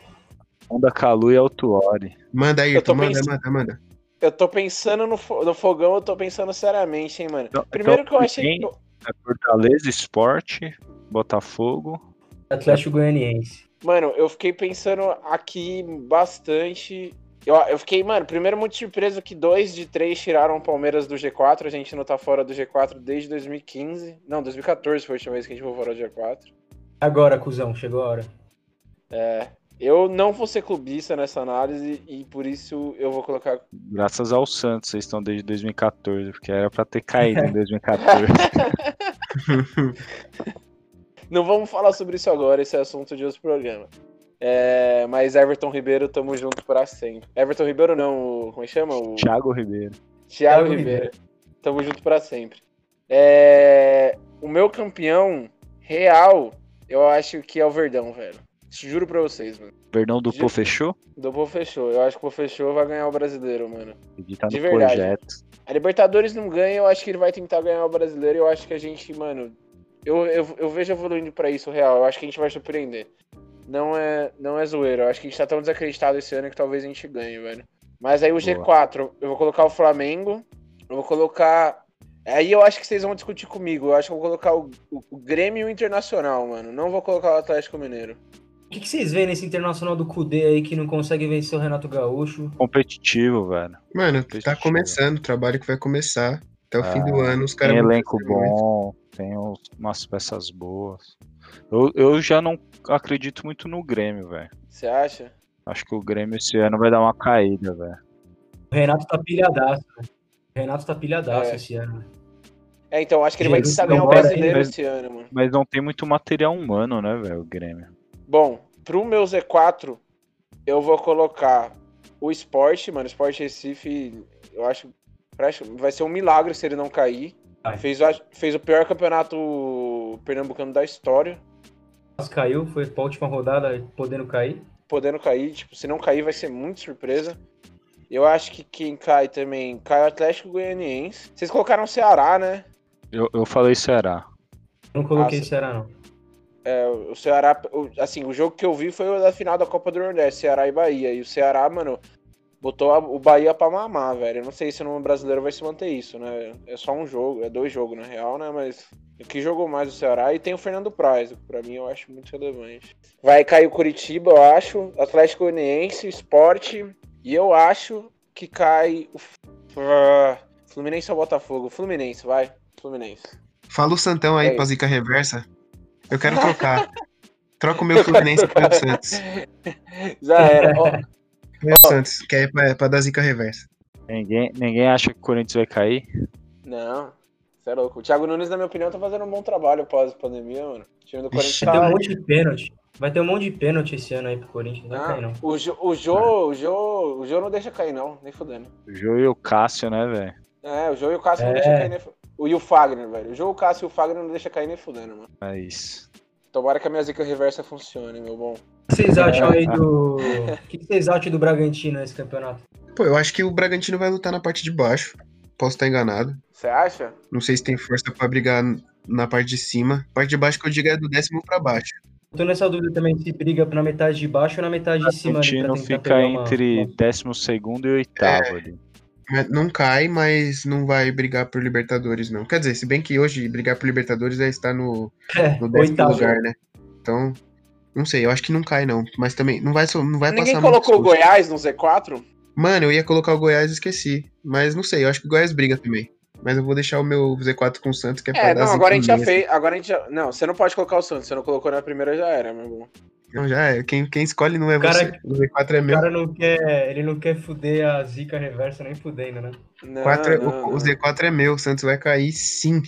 Honda Calu e Altuori. Manda aí, Eu tô manda, pensando- manda, manda. Eu tô pensando no, fo- no fogão, eu tô pensando seriamente, hein, mano. Então- Primeiro então, que eu achei. quem- É Fortaleza, Esporte, Botafogo. Atlético Goianiense. Mano, eu fiquei pensando aqui bastante. Eu, eu fiquei, mano, primeiro muito surpreso que dois de três tiraram o Palmeiras do G4. A gente não tá fora do G4 desde 2015. Não, 2014 foi a última vez que a gente foi fora do G4. Agora, cuzão, chegou a hora. É. Eu não vou ser clubista nessa análise e por isso eu vou colocar. Graças ao Santos, vocês estão desde 2014, porque era pra ter caído em 2014. Não vamos falar sobre isso agora, esse é assunto de outro programa. É, mas Everton Ribeiro, tamo junto pra sempre. Everton Ribeiro não, o- como é que chama? O Thiago Ribeiro. Thiago Thiago Ribeiro. Tamo junto pra sempre. É, o meu campeão real, eu acho que é o Verdão, velho. Juro pra vocês, mano. Verdão do Ju- Pô fechou? Do Pô fechou. Eu acho que o Pô fechou vai ganhar o brasileiro, mano. Acredita De no verdade. projeto. A Libertadores não ganha, eu acho que ele vai tentar ganhar o brasileiro. Eu acho que a gente, mano. Eu, eu, eu vejo evoluindo pra isso real. Eu acho que a gente vai surpreender. Não é, não é zoeira. Eu acho que a gente tá tão desacreditado esse ano que talvez a gente ganhe, velho. Mas aí o G4, eu vou colocar o Flamengo. Eu vou colocar. Aí eu acho que vocês vão discutir comigo. Eu acho que eu vou colocar o, o, o Grêmio e o Internacional, mano. Não vou colocar o Atlético Mineiro. O que, que vocês veem nesse internacional do Cudê aí que não consegue vencer o Renato Gaúcho? Competitivo, velho. Mano, tá Competitivo. começando, o trabalho que vai começar. Até o fim do Ah, ano, os caras Tem elenco crescer muito. bom, tem umas peças boas. Eu, eu já não acredito muito no Grêmio, velho. Você acha? Acho que o Grêmio esse ano vai dar uma caída, velho. O Renato tá pilhadaço. né? O Renato tá pilhadaço É. esse ano. É, então acho que ele vai tentar ganhar o brasileiro mas- esse ano, mano. Mas não tem muito material humano, né, velho, o Grêmio. Bom, pro meu Z4, eu vou colocar o esporte, mano. O esporte Recife, eu acho. Vai ser um milagre se ele não cair. Fez, o- fez o pior campeonato pernambucano da história. Mas caiu, foi pra última rodada podendo cair. Podendo cair, tipo, se não cair vai ser muito surpresa. Eu acho que quem cai também cai o Atlético Goianiense. Vocês colocaram o Ceará, né? Eu, eu falei Ceará. Não coloquei Ah, Ceará, não. É, o Ceará, assim, o jogo que eu vi foi o da final da Copa do Nordeste, Ceará e Bahia. E o Ceará, mano, botou a- o Bahia pra mamar, velho. Eu não sei se no brasileiro vai se manter isso, né? É só um jogo, é dois jogos na real, né? Mas o que jogou mais o Ceará e tem o Fernando Praz, pra mim eu acho muito relevante. Vai cair o Curitiba, eu acho, Atlético Goianiense, Esporte, e eu acho que cai o ah, Fluminense ou Botafogo? Fluminense, vai. Fluminense. Fala o Santão aí É pra zica reversa. Eu quero trocar. Troca o meu Fluminense pelo Santos. Já era. Ó, Meu Santos, que é pra, pra dar zica reversa. Ninguém, ninguém acha que o Corinthians vai cair? Não, você é louco. O Thiago Nunes, na minha opinião, tá fazendo um bom trabalho pós-pandemia, mano. O time do Corinthians Ixi, Vai ter tá. um monte de pênalti. Vai ter um monte de pênalti esse ano aí pro Corinthians. Não vai Ah, cair, não. o, Jô, o, Jô, o, Jô, o Jô não deixa cair, não, nem fudendo. O Jô e o Cássio, né, velho? É, o Jô e o Cássio não É. deixam cair nem fudendo. O e o Fagner, velho. O Jô, o Cássio e o Fagner não deixam cair nem fudendo, mano. É isso. Tomara que a minha zica reversa funcione, meu bom. O que vocês acham aí do. O que vocês acham do Bragantino nesse campeonato? Pô, eu acho que o Bragantino vai lutar na parte de baixo. Posso estar enganado. Você acha? Não sei se tem força pra brigar na parte de cima. Parte de baixo que eu digo é do décimo pra baixo. Eu tô nessa dúvida também se briga na metade de baixo ou na metade O de cima pra Bragantino fica uma- entre décimo segundo e oitavo ali. Não cai, mas não vai brigar por Libertadores, não. Quer dizer, se bem que hoje brigar por Libertadores é estar no, É, no décimo oitavo. lugar, né? Então, Não sei, eu acho que não cai, não. Mas também não vai, não vai Ninguém passar colocou o. Goiás no Z4? Mano, eu ia colocar o Goiás e esqueci. Mas não sei, eu acho que o Goiás briga também. Mas eu vou deixar o meu Z4 com o Santos, que é pra É, dar não, zica agora a gente já fez. Agora a gente já. Não, você não pode colocar o Santos. Você não colocou na primeira, já era, meu irmão. Não, já é. Quem, quem escolhe não é Cara, você. O Z4 é O meu. cara não quer, ele não quer fuder a zica reversa nem fudendo, né? Não, Quatro é- não, o, o não. Z4 é meu, o Santos vai cair sim.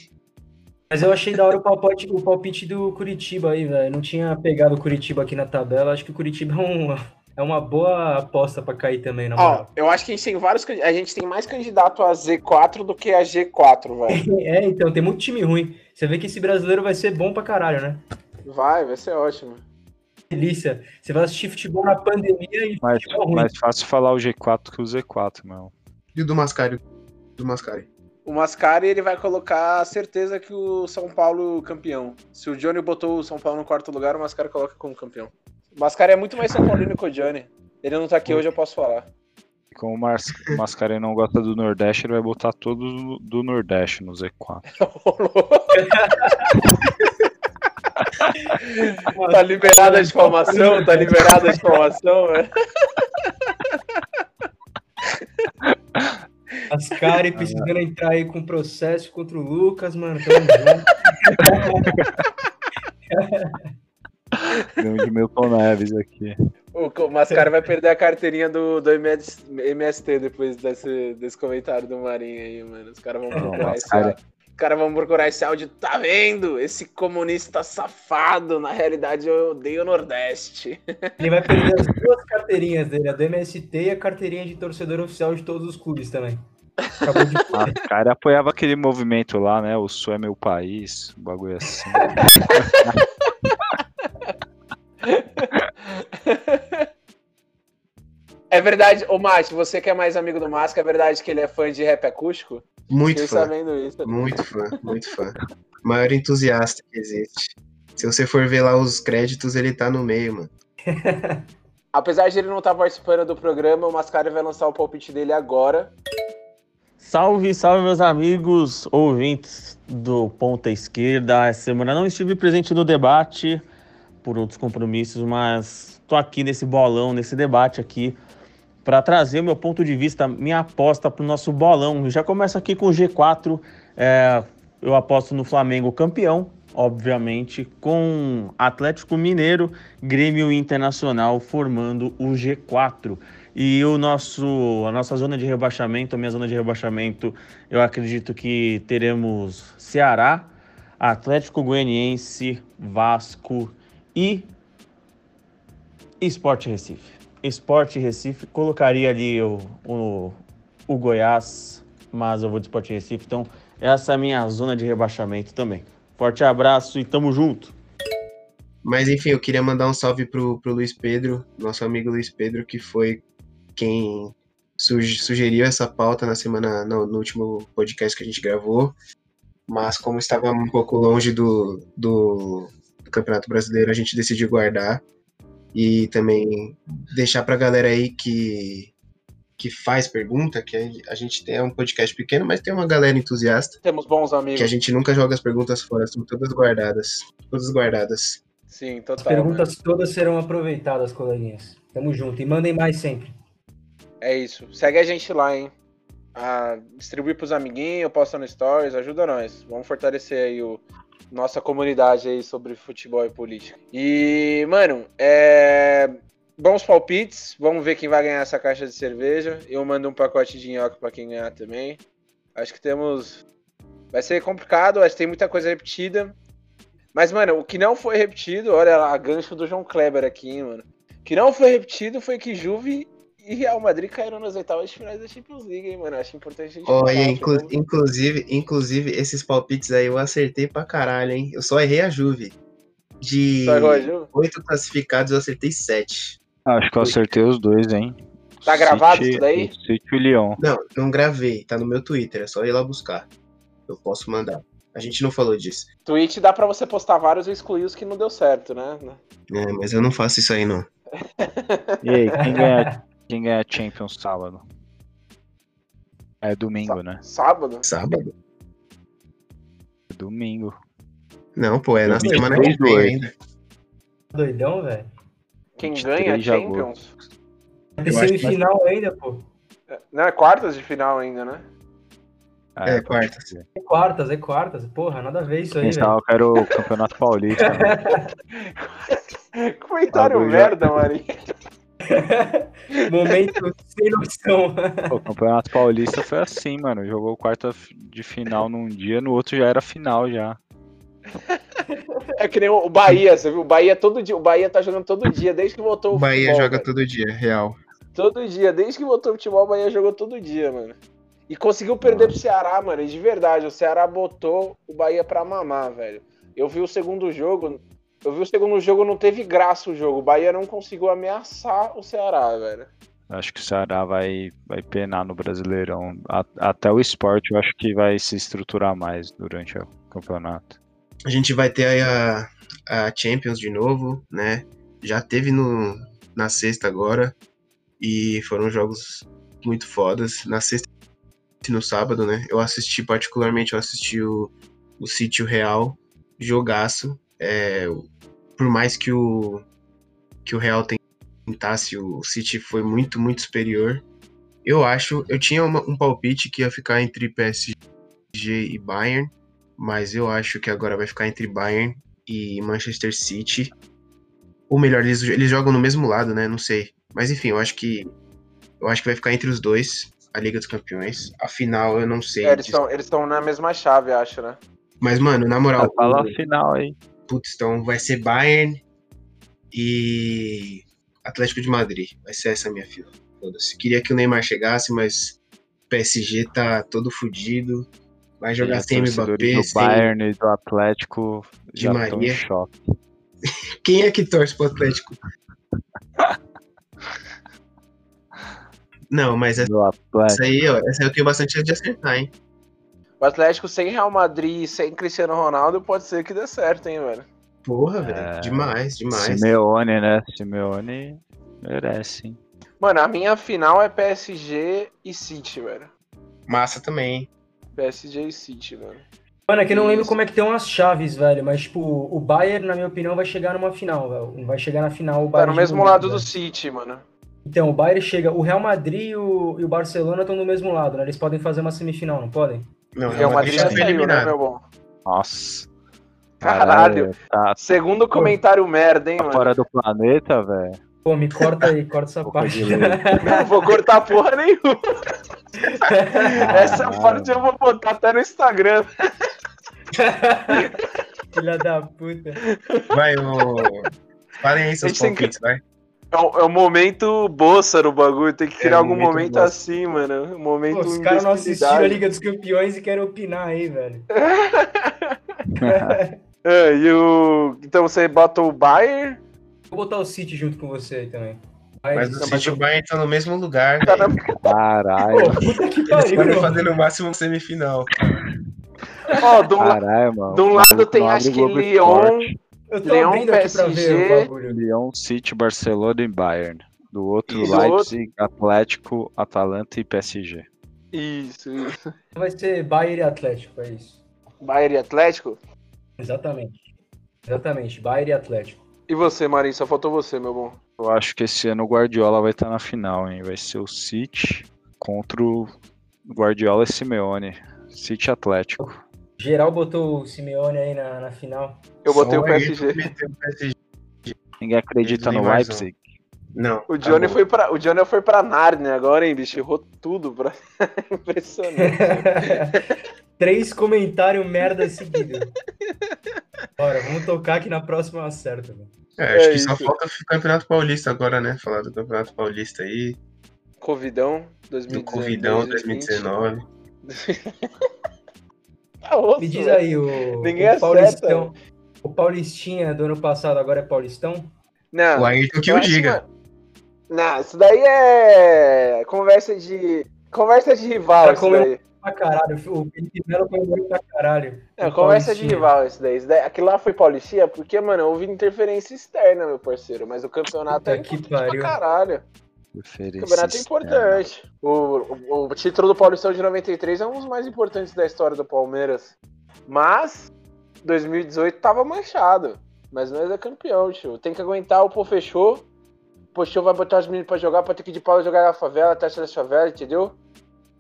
Mas eu achei da hora o palpite, o palpite do Curitiba aí, velho. Não tinha pegado o Curitiba aqui na tabela. Acho que o Curitiba é, um, é uma boa aposta pra cair também, na Ó, moral. eu acho que a gente tem vários. A gente tem mais candidato a Z4 do que a G4, velho. É, então, tem muito time ruim. Você vê que esse brasileiro vai ser bom pra caralho, né? Vai, vai ser ótimo. Delícia. Você vai assistir futebol na pandemia e Mais, mais fácil falar o G4 que o Z4, meu. E o do Mascari? Do Mascari. O Mascari ele vai colocar a certeza que o São Paulo campeão. Se o Johnny botou o São Paulo no quarto lugar, o Mascari coloca como campeão. O Mascari é muito mais São Paulino que o Johnny. Ele não tá aqui hoje, eu posso falar. Como o Mas- o Mascarenhas não gosta do Nordeste, ele vai botar todos do- do Nordeste no Z4. tá liberada a difamação? Tá liberada a difamação, velho. Ascari precisando entrar aí com processo contra o Lucas, mano. Tamo junto. Grande Milton Neves aqui. O Mascari vai perder a carteirinha do, do MS MST depois desse, desse comentário do Marinho aí, mano. Os caras vão procurar esse Mascari- áudio. Os caras vão procurar esse áudio. Tá vendo? Esse comunista safado. Na realidade, eu odeio o Nordeste. Ele vai perder as duas carteirinhas dele, a do MST e a carteirinha de torcedor oficial de todos os clubes também. Acabou de O cara apoiava aquele movimento lá, né? O Sul é meu país, um bagulho assim. É verdade, ô Mate, você que é mais amigo do Masca, é verdade que ele é fã de rap acústico? Muito fã. sabendo isso. Muito fã, muito fã. Maior entusiasta que existe. Se você for ver lá os créditos, ele tá no meio, mano. Apesar de ele não estar participando do programa, o Mascari vai lançar o palpite dele agora. Salve, salve, meus amigos ouvintes do Ponta Esquerda. Essa semana não estive presente no debate por outros compromissos, mas tô aqui nesse bolão, nesse debate aqui, para trazer o meu ponto de vista, minha aposta para o nosso bolão. Já começo aqui com o G4. É, eu aposto no Flamengo campeão, obviamente, com Atlético Mineiro, Grêmio Internacional formando o G4. E o nosso, a nossa zona de rebaixamento, a minha zona de rebaixamento, eu acredito que teremos Ceará, Atlético Goianiense, Vasco e Esporte Recife. Esporte Recife, colocaria ali o, o, o Goiás, mas eu vou de Esporte Recife, então essa é a minha zona de rebaixamento também. Forte abraço e tamo junto! Mas enfim, eu queria mandar um salve pro, pro Luiz Pedro, nosso amigo Luiz Pedro, que foi quem suge- sugeriu essa pauta na semana, no, no último podcast que a gente gravou. Mas como estava um pouco longe do, do, do Campeonato Brasileiro, a gente decidiu guardar. E também deixar pra galera aí que, que faz pergunta, que a- a gente tem é um podcast pequeno, mas tem uma galera entusiasta, Temos bons amigos. que a gente nunca joga as perguntas fora, são todas guardadas. Todas guardadas. Sim, As total. perguntas todas serão aproveitadas, coleguinhas. Tamo junto. E mandem mais sempre. É isso. Segue a gente lá, hein? Ah, distribui pros amiguinhos, posta no Stories, ajuda nós. Vamos fortalecer aí o nossa comunidade aí sobre futebol e política. E, mano, é. Bons palpites. Vamos ver quem vai ganhar essa caixa de cerveja. Eu mando um pacote de nhoque pra quem ganhar também. Acho que temos. Vai ser complicado, acho que tem muita coisa repetida. Mas, mano, o que não foi repetido, olha lá, gancho do João Kleber aqui, hein, mano. O que não foi repetido foi que Juve e Real Madrid caíram nas oitavas de finais da Champions League, hein, mano. Acho importante a gente Olha, falar, inclu- tipo, inclusive, inclusive, esses palpites aí eu acertei pra caralho, hein? Eu só errei a Juve. De oito classificados, eu acertei sete. Acho que eu acertei os dois, hein? Tá gravado City- isso daí? City e o Lyon. Não, não gravei, tá no meu Twitter, é só ir lá buscar. Eu posso mandar. A gente não falou disso. Twitch dá pra você postar vários e excluir os que não deu certo, né? É, mas eu não faço isso aí, não. E aí, quem ganha, quem ganha a Champions sábado? É domingo, né? Sábado? Sábado? É domingo. Não, pô, é na Eu vi semana que vem ainda. Doidão, velho. Quem 23 ganha de Champions. Eu acho que semifinal ainda, pô. Não, é quartas de final ainda, né? É, pode quartas. É quartas, é quartas. Porra, nada a ver isso aí, velho. que era o Campeonato Paulista. né? Comentário merda, Marinho. Momento sem noção. O Campeonato Paulista foi assim, mano. Jogou quarta de final num dia, no outro já era final já. É que nem o Bahia, você viu? O Bahia todo dia. O Bahia tá jogando todo dia, desde que voltou O o Bahia futebol, joga velho. todo dia, real. Todo dia, desde que voltou o futebol, o Bahia jogou todo dia, mano. E conseguiu perder pro Ceará, mano. E de verdade, o Ceará botou o Bahia pra mamar, velho. Eu vi o segundo jogo. Eu vi o segundo jogo, não teve graça o jogo. O Bahia não conseguiu ameaçar o Ceará, velho. Acho que o Ceará vai, vai penar no Brasileirão. A- até o esporte eu acho que vai se estruturar mais durante o campeonato. A gente vai ter aí a, a Champions de novo, né? Já teve no, na sexta agora. E foram jogos muito fodas. Na sexta e no sábado, né? Eu assisti, particularmente, eu assisti o, o Sítio Real. Jogaço. É, por mais que o, que o Real tentasse, o City foi muito, muito superior. Eu acho, eu tinha uma- um palpite que ia ficar entre PSG e Bayern mas eu acho que agora vai ficar entre Bayern e Manchester City. Ou melhor, eles, eles jogam no mesmo lado, né? Não sei. Mas enfim, eu acho que eu acho que vai ficar entre os dois, a Liga dos Campeões. Afinal, eu não sei. É, eles estão na mesma chave, acho, né? Mas mano, na moral, Fala a final aí. Putz, então vai ser Bayern e Atlético de Madrid. Vai ser essa a minha fila. Foda-se. Queria que o Neymar chegasse, mas PSG tá todo fudido. Vai jogar sem Mbappé, do sem Bayern e do Atlético em Maria. Quem é que torce pro Atlético? Não, mas essa Do Atlético. aí, ó, essa aí eu tenho bastante chance de acertar, hein? O Atlético sem Real Madrid e sem Cristiano Ronaldo pode ser que dê certo, hein, velho. Porra, É. velho. Demais, demais. Simeone, né? Simeone merece, hein? Mano, a minha final é PSG e City, velho. Massa também, hein? PSG e City, mano. Mano, é que eu não lembro como é que tem umas chaves, velho. Mas, tipo, o Bayern, na minha opinião, vai chegar numa final, velho. Vai chegar na final o Tá Bayern. no de mesmo lado do velho. City, mano. Então, o Bayern chega. O Real Madrid e o, e o Barcelona estão do mesmo lado, né? Eles podem fazer uma semifinal, não podem? Não, O Real Madrid já saiu, né, meu bom? Nossa. Caralho. Tá, Segundo comentário merda, hein, tá mano. fora do planeta, velho. Pô, me corta aí, corta essa parte. Não vou cortar porra nenhuma. Essa Caralho. parte eu vou botar até no Instagram. Filha da puta. Vai, ô. Falem aí A seus gente tem que- palpites, vai. É um, é um momento boça no bagulho. Tem que criar É, algum momento momento assim, mano. Um momento Pô, os caras não assistiram a. Liga dos Campeões e querem opinar aí, velho. É, e o... Então você bota o Bayern. Vou botar o City junto com você aí também. Mas o City e o Bayern estão no mesmo lugar, Caralho, Pô, puta que Eles pariu, podem fazer no máximo semifinal. Ó, do, la- caralho, mano. de um O lado tem, acho que Lyon. Esporte. Eu tô Leão, abrindo aqui pra ver PSG. o bagulho. Lyon, City, Barcelona e Bayern. Do outro, E do Leipzig, Atlético, Atalanta e PSG. Isso, isso. Vai ser Bayern e Atlético, é isso. Bayern e Atlético. Exatamente. Exatamente, Bayern e Atlético. E você, Marinho? Só faltou você, meu bom. Eu acho que esse ano o Guardiola vai estar na final, hein? Vai ser o City contra o Guardiola e Simeone. City Atlético. Geral botou o Simeone aí na, na final. Eu botei o Só PSG. o PSG. Ninguém acredita no. Leipzig. Não. O Johnny, acabou. foi pra, o Johnny foi pra Narnia agora, hein, bicho? Errou tudo. Pra... Impressionante. Três comentários merda seguidos. Bora, vamos tocar que na próxima eu acerto. velho. É, acho É que só isso. falta o Campeonato Paulista agora, né? Falar do Campeonato Paulista aí, Covidão do 2019. Covidão 2019. Tá osso, Me diz aí, o, Ninguém o. Paulistão. O Paulistinha do ano passado agora é Paulistão? Não, O Ayrton que eu diga. Não, isso daí é conversa de. Conversa de rival, Tá isso daí. Pra caralho, o Felipe Melo comemorou pra caralho. É, O conversa de rival isso daí. isso daí. Aquilo lá foi Paulistinha porque, mano, houve interferência externa, meu parceiro. Mas o campeonato Puta é que importante pra pariu. caralho. O campeonato é importante. O, o, o título do Paulistão de 93 é um dos mais importantes da história do Palmeiras. Mas 2018 tava manchado. Mas nós é campeão, tio. Tem que aguentar o pô fechou. O pô vai botar os meninos pra jogar, pra ter que ir de pau jogar na favela, taxa da favela, entendeu?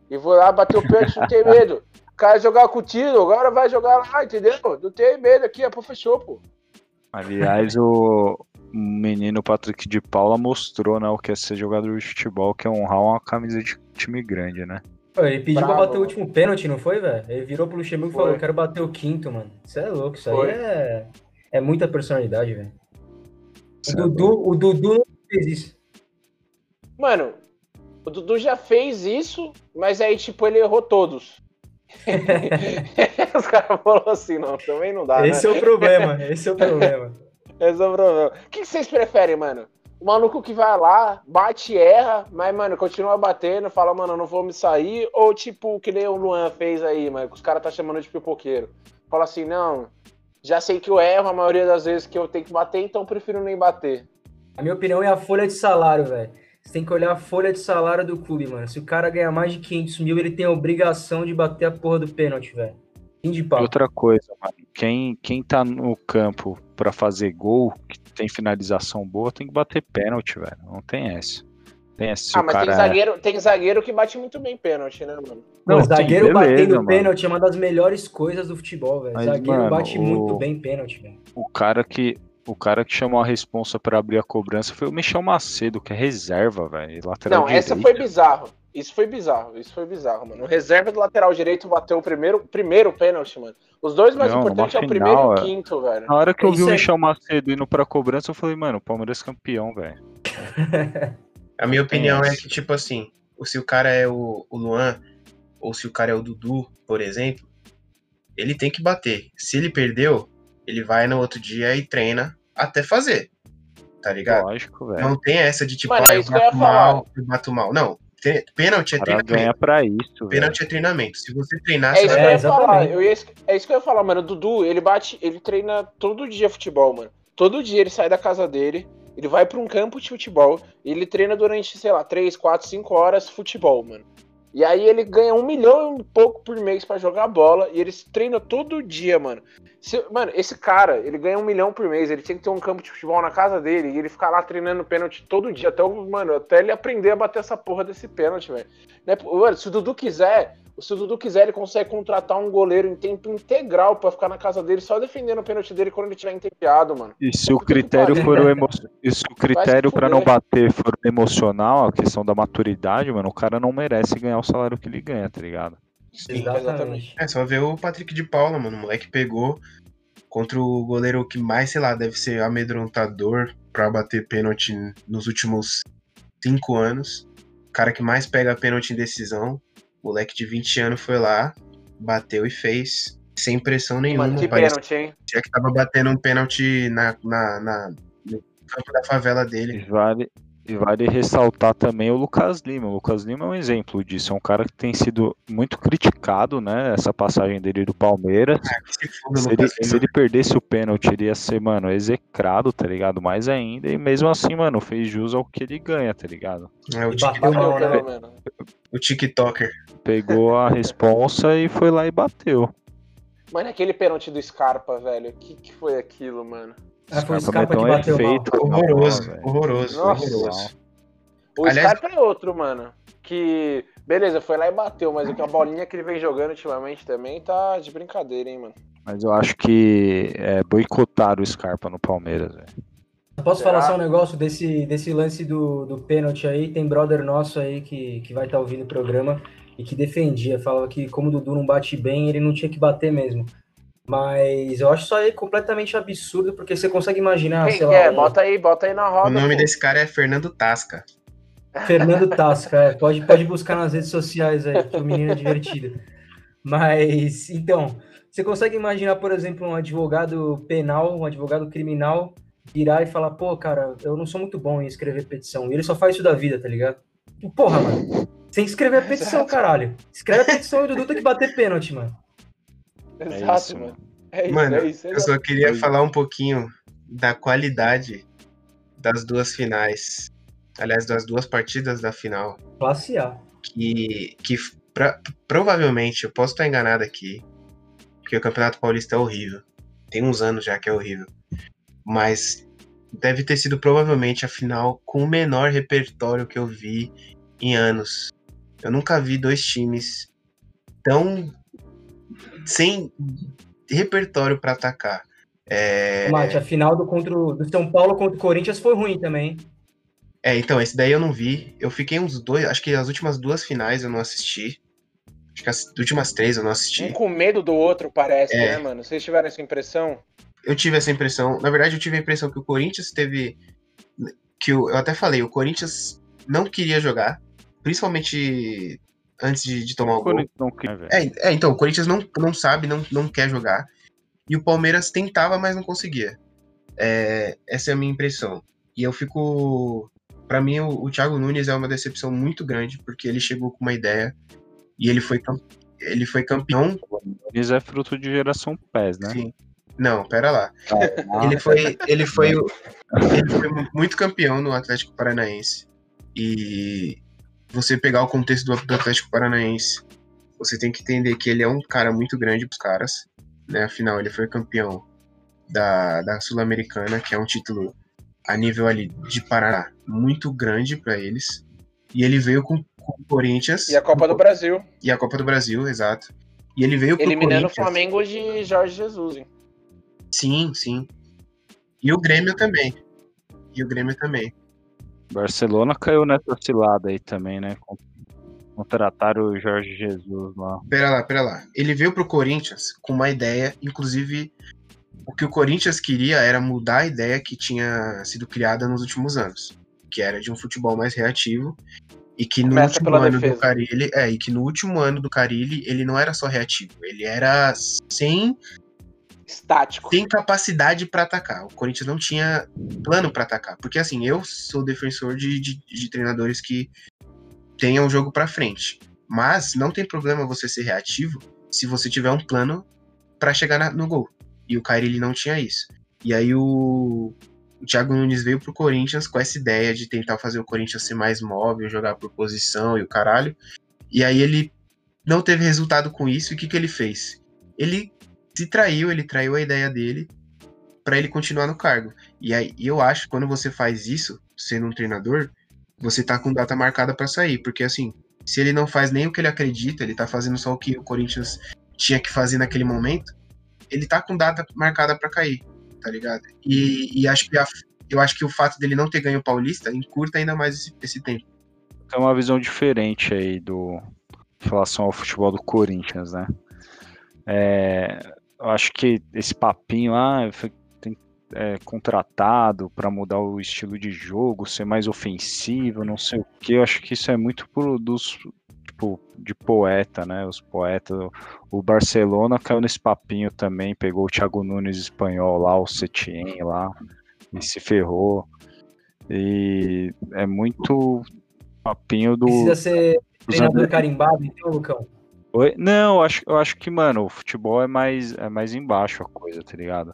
E vou lá bater o pênalti, não tem medo. O cara jogar com tiro, agora vai jogar lá, entendeu? Não tem medo aqui, é pô fechou, pô. Aliás, o menino Patrick de Paula mostrou, né, o que é ser jogador de futebol, que é honrar uma camisa de time grande, né? Ele pediu Bravo, pra bater o último pênalti, não foi, velho? Ele virou pro Luxemburgo e falou: Eu quero bater o quinto, mano. Isso é louco, isso Foi. aí é, é muita personalidade, velho. O é Dudu, o Dudu não fez isso. Mano, o Dudu já fez isso, mas aí, tipo, ele errou todos. Os caras falaram assim, não, também não dá, esse né? é o problema, esse é o problema. Esse é o problema. O que vocês preferem, mano? O maluco que vai lá, bate e erra, mas, mano, continua batendo, fala, mano, não vou me sair. Ou, tipo, que nem o Luan fez aí, mano, que os caras tá chamando de pipoqueiro. Fala assim, não, já sei que eu erro a maioria das vezes que eu tenho que bater, então prefiro nem bater. A minha opinião é a folha de salário, velho. Você tem que olhar a folha de salário do clube, mano. Se o cara ganhar mais de 500 mil, ele tem a obrigação de bater a porra do pênalti, velho. Fim de E outra coisa, mano, quem, quem tá no campo pra fazer gol, que tem finalização boa, tem que bater pênalti, velho. Não tem essa. Tem essa. Ah, mas cara tem, é- zagueiro, tem zagueiro que bate muito bem pênalti, né, mano? Não, Não, o zagueiro beleza, batendo mano. pênalti é uma das melhores coisas do futebol, velho. Mas, Zagueiro mano, bate o- muito bem pênalti, velho. o cara que o cara que chamou a responsa pra abrir a cobrança foi o Michel Macedo, que é reserva, velho, lateral Não, essa direito. foi bizarro. Isso foi bizarro, isso foi bizarro, mano. O reserva do lateral direito bateu o primeiro, primeiro pênalti, mano. Os dois mais Não, importantes é o primeiro e o é. quinto, velho. Na hora que eu vi o Michel Macedo indo pra cobrança, eu falei, mano, o Palmeiras é campeão, velho. A minha opinião é que, tipo assim, se o cara é o, o Luan, ou se o cara é o Dudu, por exemplo, ele tem que bater. Se ele perdeu, ele vai no outro dia e treina até fazer. Tá ligado? Lógico, velho. Não tem essa de tipo, Mano, ah, eu bato mal, eu bato mal. Não. Pênalti é O cara ganha treinamento. pra isso, velho. Pênalti é treinamento. Se você treinar, É você isso vai eu ia É, falar. Eu ia, é isso que eu ia falar, mano. O Dudu, ele bate, ele treina todo dia futebol, mano. Todo dia ele sai da casa dele, ele vai pra um campo de futebol, e ele treina durante, sei lá, 3, 4, 5 horas futebol, mano. E aí ele ganha um milhão e pouco por mês pra jogar bola, e ele treina todo dia, mano. Se- mano, esse cara, ele ganha um milhão por mês, ele tinha que ter um campo de futebol na casa dele, e ele ficar lá treinando pênalti todo dia, até, mano, até ele aprender a bater essa porra desse pênalti, velho. Né? Mano, se o Dudu quiser, se o Dudu quiser, ele consegue contratar um goleiro em tempo integral pra ficar na casa dele só defendendo o pênalti dele quando ele tiver entempeado, mano. E se o critério pariu. for o emo... e se o critério pra não bater for o emocional, a questão da maturidade, mano, o cara não merece ganhar o salário que ele ganha, tá ligado? Sim, Exatamente. É só ver o Patrick de Paula, mano. O moleque pegou contra o goleiro que mais, sei lá, deve ser amedrontador pra bater pênalti nos últimos cinco anos. O cara que mais pega pênalti em decisão. Moleque de 20 anos foi lá, bateu e fez. Sem pressão nenhuma. Mano, que pênalti, hein? que tava batendo um pênalti na, na, na- no campo da favela dele. vale, e vale ressaltar também o Lucas Lima. O Lucas Lima é um exemplo disso. É um cara que tem sido muito criticado, né? Essa passagem dele do Palmeiras. Que se ele, se ele perdesse o pênalti, ele ia ser, mano, execrado, tá ligado? Mais ainda. E mesmo assim, mano, fez jus ao que ele ganha, tá ligado? É o, tik- bateu Bateu mal, né? o TikToker. Pegou a responsa e foi lá e bateu. Mano, aquele pênalti do Scarpa, velho. O que, que foi aquilo, mano? Ah, foi o Scarpa que bateu mal. efeito na Horroroso, velho. horroroso, Nossa. horroroso. O Aliás- Scarpa é outro, mano. Que, beleza, foi lá e bateu, mas a bolinha que ele vem jogando ultimamente também tá de brincadeira, hein, mano. Mas eu acho que é, boicotaram o Scarpa no Palmeiras, velho. Posso Será? falar só um negócio desse, desse lance do, do pênalti aí? Tem brother nosso aí que, que vai estar ouvindo o programa e que defendia, falava que como o Dudu não bate bem, ele não tinha que bater mesmo. Mas eu acho isso aí completamente absurdo, porque você consegue imaginar, Quem sei lá, um- Bota aí, bota aí na roda. O nome pô. desse cara é Fernando Tasca. Fernando Tasca, é, pode, pode buscar nas redes sociais aí, que o menino é divertido. Mas, então, você consegue imaginar, por exemplo, um advogado penal, um advogado criminal, virar e falar, pô, cara, eu não sou muito bom em escrever petição. E ele só faz isso da vida, tá ligado? Porra, mano. Você tem que escrever a petição, Exato. caralho. Escreve a petição e o Dudu tem que bater pênalti, mano. É Exato, isso, mano. mano. É isso, Mano, é isso. eu só queria falar um pouquinho da qualidade das duas finais. Aliás, das duas partidas da final. Classe A. Que, que pra- provavelmente, eu posso estar enganado aqui, porque o Campeonato Paulista é horrível. Tem uns anos já que é horrível. mas deve ter sido provavelmente a final com o menor repertório que eu vi em anos. Eu nunca vi dois times tão sem repertório para atacar. É... Mate, a final do, contra o, do São Paulo contra o Corinthians foi ruim também. É, então, esse daí eu não vi. Eu fiquei uns dois, acho que as últimas duas finais eu não assisti. Acho que as últimas três eu não assisti. Um com medo do outro, parece, É. né, mano? Vocês tiveram essa impressão? Eu tive essa impressão. Na verdade, eu tive a impressão que o Corinthians teve. Que o- eu até falei, o Corinthians não queria jogar, principalmente antes de, de tomar o gol. Não quer, velho. É, é, então, o Corinthians não, não sabe, não, não quer jogar. E o Palmeiras tentava, mas não conseguia. É, essa é a minha impressão. E eu fico. Pra mim, o, o Thiago Nunes é uma decepção muito grande, porque ele chegou com uma ideia e ele foi, ele foi campeão. Nunes é fruto de geração PES, né? Sim. Não, pera lá. Ah, Ele foi, ele foi, o- ele foi muito campeão no Atlético Paranaense. E você pegar o contexto do, do Atlético Paranaense, você tem que entender que ele é um cara muito grande pros caras. Né? Afinal, ele foi campeão da, da Sul-Americana, que é um título a nível ali de Paraná muito grande para eles. E ele veio com, com o Corinthians E a Copa do Brasil, e a Copa do Brasil, exato. E ele veio eliminando o. Flamengo de Jorge Jesus, hein? Sim, sim. E o Grêmio também. E o Grêmio também. Barcelona caiu nessa cilada aí também, né? Con- Contrataram o Jorge Jesus lá. Pera lá, pera lá. Ele veio pro Corinthians com uma ideia, inclusive o que o Corinthians queria era mudar a ideia que tinha sido criada nos últimos anos, que era de um futebol mais reativo e que no Começa último pela ano defesa. do Carilli, é, e que no último ano do Carilli ele não era só reativo, ele era sem Estático. tem capacidade pra atacar. O Corinthians não tinha plano pra atacar. Porque assim, eu sou defensor de, de, de treinadores que tenham o jogo pra frente. Mas não tem problema você ser reativo se você tiver um plano pra chegar na- no gol. E o Carilli não tinha isso. E aí o, o Thiago Nunes veio pro Corinthians com essa ideia de tentar fazer o Corinthians ser mais móvel, jogar por posição e o caralho. E aí ele não teve resultado com isso. E o que, que ele fez? Ele se traiu, ele traiu a ideia dele pra ele continuar no cargo. E aí eu acho que quando você faz isso, sendo um treinador, você tá com data marcada pra sair, porque assim, se ele não faz nem o que ele acredita, ele tá fazendo só o que o Corinthians tinha que fazer naquele momento, ele tá com data marcada pra cair, tá ligado? E, e acho que a- eu acho que o fato dele não ter ganho o Paulista encurta ainda mais esse, esse tempo. Tem uma visão diferente aí do em relação ao futebol do Corinthians, né? É, eu acho que esse papinho, ah, foi é, contratado para mudar o estilo de jogo, ser mais ofensivo, não sei o que. Eu acho que isso é muito pro, dos tipo de poeta, né? Os poetas. O Barcelona caiu nesse papinho também, pegou o Thiago Nunes espanhol lá, o Setien lá, e se ferrou. E é muito papinho do. Precisa ser treinador carimbado, então, Lucão. Oi? Não, eu acho, eu acho que, mano, o futebol é mais, é mais embaixo a coisa, tá ligado?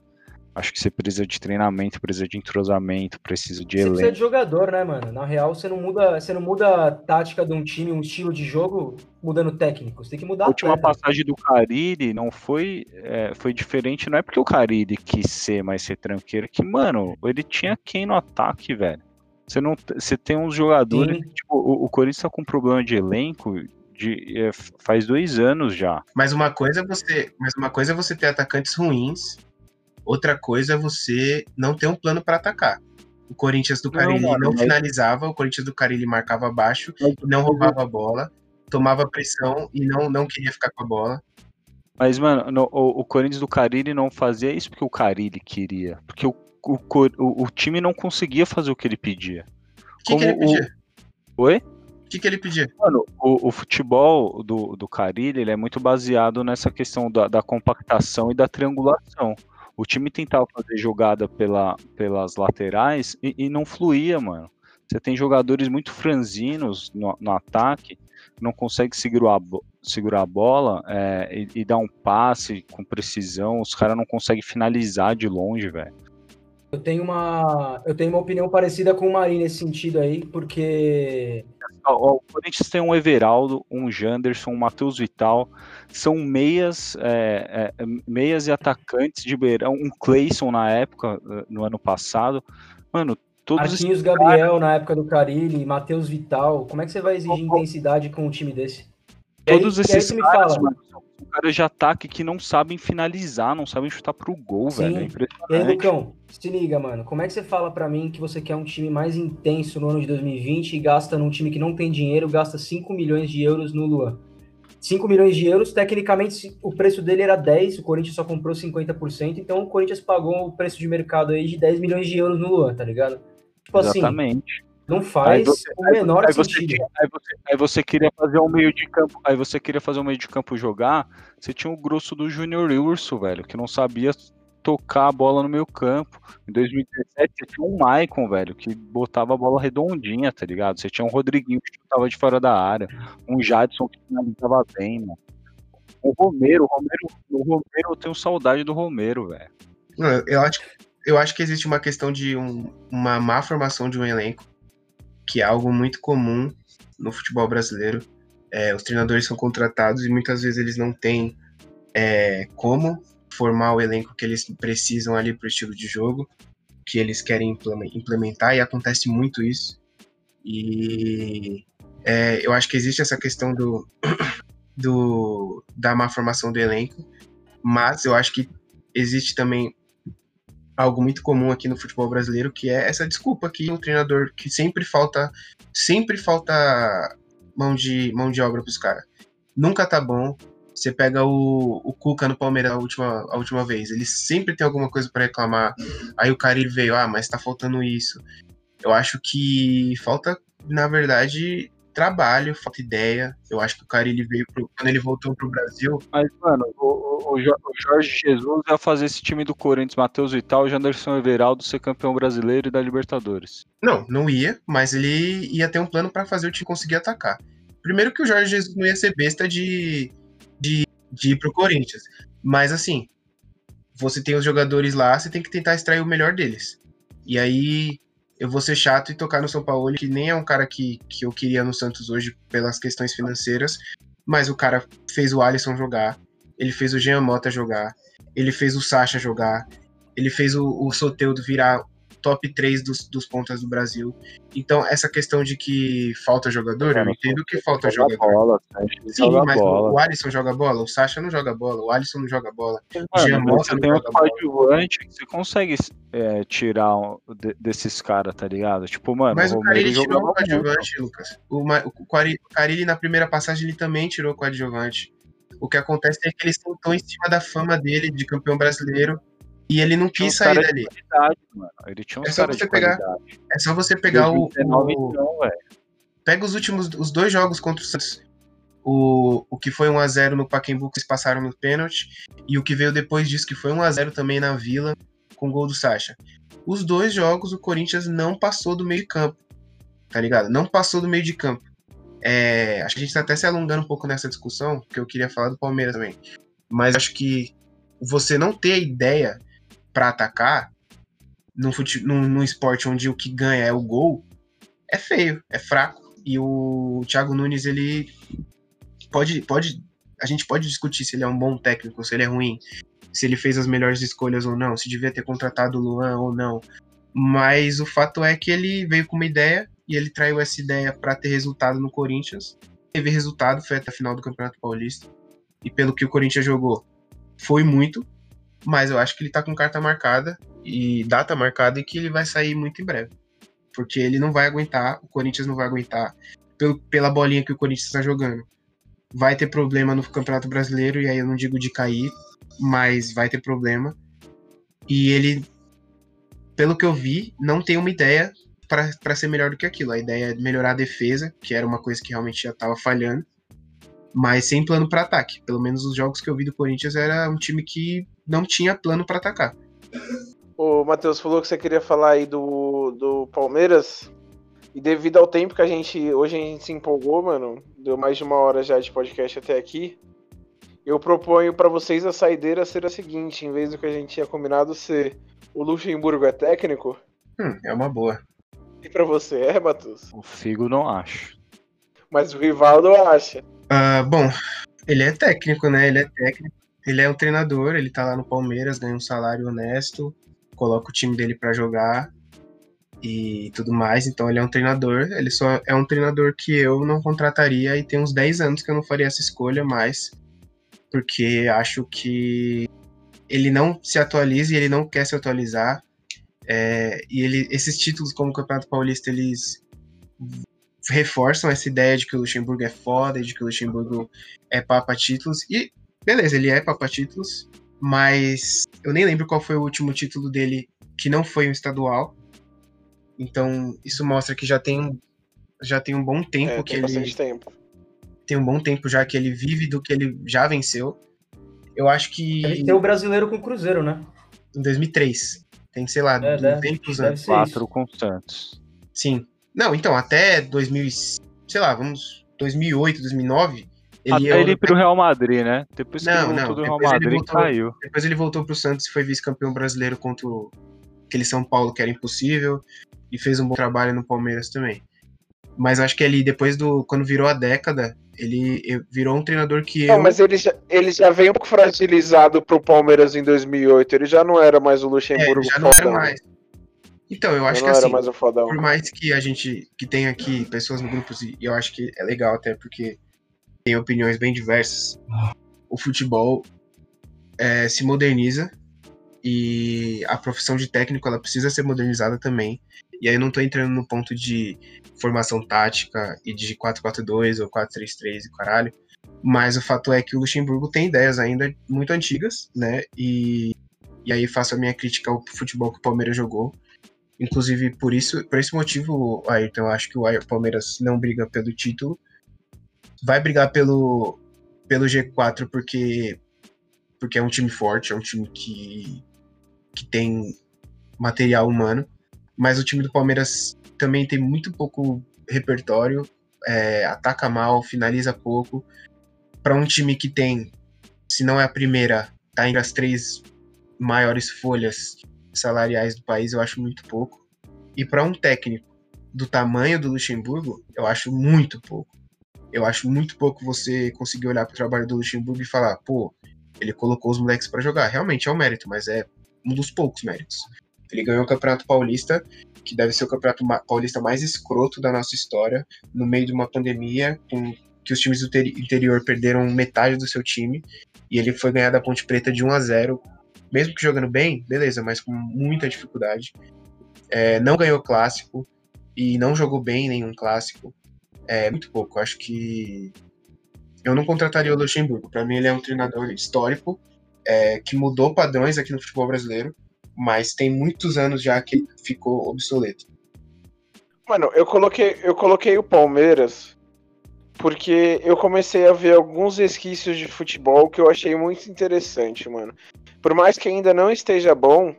Acho que você precisa de treinamento, precisa de entrosamento, precisa de Você precisa elenco. de jogador, né, mano? Na real, você não muda, você não muda a tática de um time, um estilo de jogo, mudando técnico. Você tem que mudar A última atleta. passagem do Carille não foi, é, foi diferente, não é porque o Carille quis ser mais retranqueiro, que, mano, ele tinha quem no ataque, velho. Você não, você tem uns jogadores, Sim. tipo, o, o Corinthians tá com problema de elenco de, é, faz dois anos já. Mas uma coisa é você, mas uma coisa é você ter atacantes ruins, outra coisa é você não ter um plano pra atacar. O Corinthians do Não, Carilli não, mano, mas- finalizava, o Corinthians do Carilli marcava baixo, não roubava a bola, tomava pressão e não, não queria ficar com a bola. Mas, mano, no- o, o Corinthians do Carilli não fazia isso porque o Carilli queria. Porque o, o, o, o time não conseguia fazer o que ele pedia. O que, que ele o- pedia? Oi? O que, que ele pedia? Mano, o, o futebol do, do ele é muito baseado nessa questão da, da compactação e da triangulação. O time tentava fazer jogada pela, pelas laterais e, e não fluía, mano. Você tem jogadores muito franzinos no, no ataque, não consegue segurar a, segurar a bola é, e, e dar um passe com precisão. Os caras não conseguem finalizar de longe, velho. Eu tenho uma, eu tenho uma opinião parecida com o Marinho nesse sentido aí, porque o Corinthians tem um Everaldo, um Janderson, um Matheus Vital, são meias, é, é, meias e atacantes de beirão, um Clayson na época, eh, no ano passado. Mano, todos Marquinhos Gabriel na época do Carilli, Matheus Vital. Como é que você vai exigir intensidade com um time desse? Todos aí, esses caras, mano, são caras de ataque que não sabem finalizar, não sabem chutar pro gol, Sim. velho. É e aí, Lucão, se liga, mano. Como é que você fala para mim que você quer um time mais intenso no ano de 2020 e gasta num time que não tem dinheiro, gasta 5 milhões de euros no Luan? 5 milhões de euros, tecnicamente o preço dele era 10, o Corinthians só comprou 50%, então o Corinthians pagou o preço de mercado aí de 10 milhões de euros no Luan, tá ligado? Tipo assim, Exatamente. assim, não faz você, o menor aí sentido. Você, aí, você, aí, você, queria fazer um meio de campo, aí você queria fazer um meio de campo jogar, você tinha o grosso do Júnior Urso, velho, que não sabia tocar a bola no meio campo. Em 2017 você tinha um Maicon, velho, que botava a bola redondinha, tá ligado? Você tinha um Rodriguinho que estava de fora da área, um Jadson que finalizava bem, mano. O Romero, o Romero, o Romero, eu tenho saudade do Romero, velho. Eu acho, eu acho que existe uma questão de um, uma má formação de um elenco que é algo muito comum no futebol brasileiro. É, os treinadores são contratados e muitas vezes eles não têm é, como formar o elenco que eles precisam ali para o estilo de jogo que eles querem implementar e acontece muito isso. E é, eu acho que existe essa questão do, do da má formação do elenco, mas eu acho que existe também algo muito comum aqui no futebol brasileiro, que é essa desculpa que o treinador que sempre falta, sempre falta mão de mão de obra para os caras. Nunca tá bom. Você pega o, o Cuca no Palmeiras a última, a última vez, ele sempre tem alguma coisa para reclamar. Aí o Carilho veio, ah, mas tá faltando isso. Eu acho que falta, na verdade, trabalho, falta ideia. Eu acho que o cara ele veio pro, quando ele voltou pro Brasil. Mas, mano, o, o, o Jorge Jesus ia fazer esse time do Corinthians, Matheus Vital e Janderson Everaldo ser campeão brasileiro e da Libertadores. Não, não ia, mas ele ia ter um plano para fazer o time conseguir atacar. Primeiro que o Jorge Jesus não ia ser besta de, de, de ir pro Corinthians. Mas assim, você tem os jogadores lá, você tem que tentar extrair o melhor deles. E aí, eu vou ser chato e tocar no São Paulo, que nem é um cara que, que eu queria no Santos hoje pelas questões financeiras, mas o cara fez o Alisson jogar, ele fez o Jean Mota jogar, ele fez o Sacha jogar, ele fez o, o Soteudo virar top 3 dos, dos pontas do Brasil. Então, essa questão de que falta jogador, eu entendo que falta jogador. Bola, Sim, mas bola. o Alisson joga bola, o Sacha não joga bola, o Alisson não joga bola. Mano, você tem um coadjuvante você consegue é, tirar desses caras, tá ligado? Tipo, mano, mas o, o Carilli tirou o coadjuvante, Lucas. O, o, o Carilli, na primeira passagem, ele também tirou o coadjuvante. O que acontece é que eles estão em cima da fama dele de campeão brasileiro e ele não quis sair dali. Ele tinha um é só você pegar, É só você pegar o. Então, pega os últimos os dois jogos contra o Santos. O, o que foi 1x0 no Pacaembu, que eles passaram no pênalti, e o que veio depois disso, que foi 1x0 também na Vila, com o gol do Sacha. Os dois jogos, o Corinthians não passou do meio campo, tá ligado? Não passou do meio de campo. É, acho que a gente tá até se alongando um pouco nessa discussão, porque eu queria falar do Palmeiras também. Mas acho que você não ter a ideia para atacar num, fute, num, num esporte onde o que ganha é o gol, é feio, é fraco. E o Thiago Nunes, ele pode, pode. A gente pode discutir se ele é um bom técnico, se ele é ruim, se ele fez as melhores escolhas ou não, se devia ter contratado o Luan ou não. Mas o fato é que ele veio com uma ideia e ele traiu essa ideia para ter resultado no Corinthians. Teve resultado, foi até a final do Campeonato Paulista. E pelo que o Corinthians jogou, foi muito mas eu acho que ele tá com carta marcada e data marcada e que ele vai sair muito em breve. Porque ele não vai aguentar, o Corinthians não vai aguentar pelo, pela bolinha que o Corinthians está jogando. Vai ter problema no Campeonato Brasileiro, e aí eu não digo de cair, mas vai ter problema. E ele, pelo que eu vi, não tem uma ideia para ser melhor do que aquilo. A ideia é melhorar a defesa, que era uma coisa que realmente já estava falhando, mas sem plano para ataque. Pelo menos os jogos que eu vi do Corinthians era um time que não tinha plano para atacar. O Matheus falou que você queria falar aí do, do Palmeiras. E devido ao tempo que a gente. Hoje a gente se empolgou, mano. Deu mais de uma hora já de podcast até aqui. Eu proponho para vocês a saideira ser a seguinte: em vez do que a gente tinha combinado ser o Luxemburgo é técnico, Hum, é uma boa. e para você é, Matheus? O Figo não acho. Mas o Rivaldo acha. Ah, bom, ele é técnico, né? Ele é técnico. Ele é um treinador, ele tá lá no Palmeiras, ganha um salário honesto, coloca o time dele pra jogar e tudo mais. Então ele é um treinador. Ele só é um treinador que eu não contrataria e tem uns 10 anos que eu não faria essa escolha mais, porque acho que ele não se atualiza e ele não quer se atualizar. É, e ele, esses títulos como Campeonato Paulista, eles reforçam essa ideia de que o Luxemburgo é foda, de que o Luxemburgo é papa títulos. E beleza, ele é papa títulos, mas eu nem lembro qual foi o último título dele que não foi um estadual. Então, isso mostra que já tem um, já tem um bom tempo É, que tem ele bastante tempo. tem um bom tempo já que ele vive do que ele já venceu. Eu acho que Deve ter o brasileiro com o Cruzeiro, né? em 2003 tem, sei lá, É, deve- 200 deve anos. ser Quatro com o Santos. Sim. Não, então, até 2000, e- sei lá, vamos 2008, 2009, ele Até ia ele ir pro Real Madrid, né? Depois que Não, ele voltou não, do Real depois ele Madrid, voltou- caiu. Depois ele voltou pro Santos e foi vice-campeão brasileiro contra o- aquele São Paulo que era impossível e fez um bom trabalho no Palmeiras também. Mas acho que ele, depois do. Quando virou a década, ele virou um treinador que eu. Não, mas ele já, ele já veio um pouco fragilizado pro Palmeiras em 2008. Ele já não era mais o é, Luxemburgo ele já não era mais. Então, eu acho não que assim, mais fodão. por mais que a gente que tem aqui pessoas no grupo, e eu acho que é legal até porque tem opiniões bem diversas, o futebol eh, se moderniza e a profissão de técnico ela precisa ser modernizada também. E aí eu não tô entrando no ponto de formação tática e de 4-4-2 ou 4-3-3 e caralho. Mas o fato é que o Luxemburgo tem ideias ainda muito antigas, né? E, e aí faço a minha crítica ao futebol que o Palmeiras jogou. Inclusive, por isso, por esse motivo, Ayrton, eu acho que o Palmeiras não briga pelo título. Vai brigar pelo, pelo G4 porque, porque é um time forte, é um time que, que tem material humano. Mas o time do Palmeiras também tem muito pouco repertório, é, ataca mal, finaliza pouco. Para um time que tem, se não é a primeira, tá entre as três maiores folhas salariais do país, eu acho muito pouco. E para um técnico do tamanho do Luxemburgo, eu acho muito pouco. Eu acho muito pouco você conseguir olhar para o trabalho do Luxemburgo e falar, pô, ele colocou os moleques para jogar. Realmente é um mérito, mas é um dos poucos méritos. Ele ganhou o Campeonato Paulista, que deve ser o Campeonato Paulista mais escroto da nossa história, no meio de uma pandemia, com que os times do teri- interior perderam metade do seu time, e ele foi ganhar da Ponte Preta de 1 a 0 mesmo que jogando bem, beleza, mas com muita dificuldade. É, não ganhou clássico e não jogou bem em nenhum clássico. É muito pouco. Acho que eu não contrataria o Luxemburgo. Para mim, ele é um treinador histórico é, que mudou padrões aqui no futebol brasileiro, mas tem muitos anos já que ficou obsoleto. Mano, eu coloquei, eu coloquei o Palmeiras porque eu comecei a ver alguns resquícios de futebol que eu achei muito interessante, mano. Por mais que ainda não esteja bom,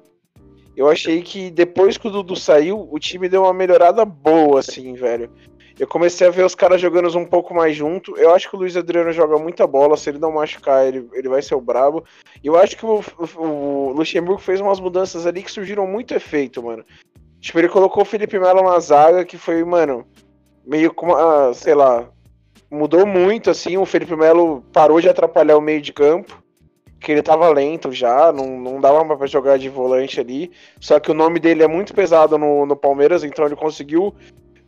eu achei que depois que o Dudu saiu, o time deu uma melhorada boa, assim, velho. Eu comecei a ver os caras jogando um pouco mais junto. Eu acho que o Luiz Adriano joga muita bola. Se ele não machucar, ele, ele vai ser o brabo. E eu acho que o, o, Luxemburgo fez umas mudanças ali que surgiram muito efeito, mano. Tipo, ele colocou o Felipe Melo na zaga, que foi, mano, meio como, ah, sei lá, mudou muito, assim. O Felipe Melo parou de atrapalhar o meio de campo, que ele tava lento já, não, não dava pra jogar de volante ali. Só que o nome dele é muito pesado no, no Palmeiras, então ele conseguiu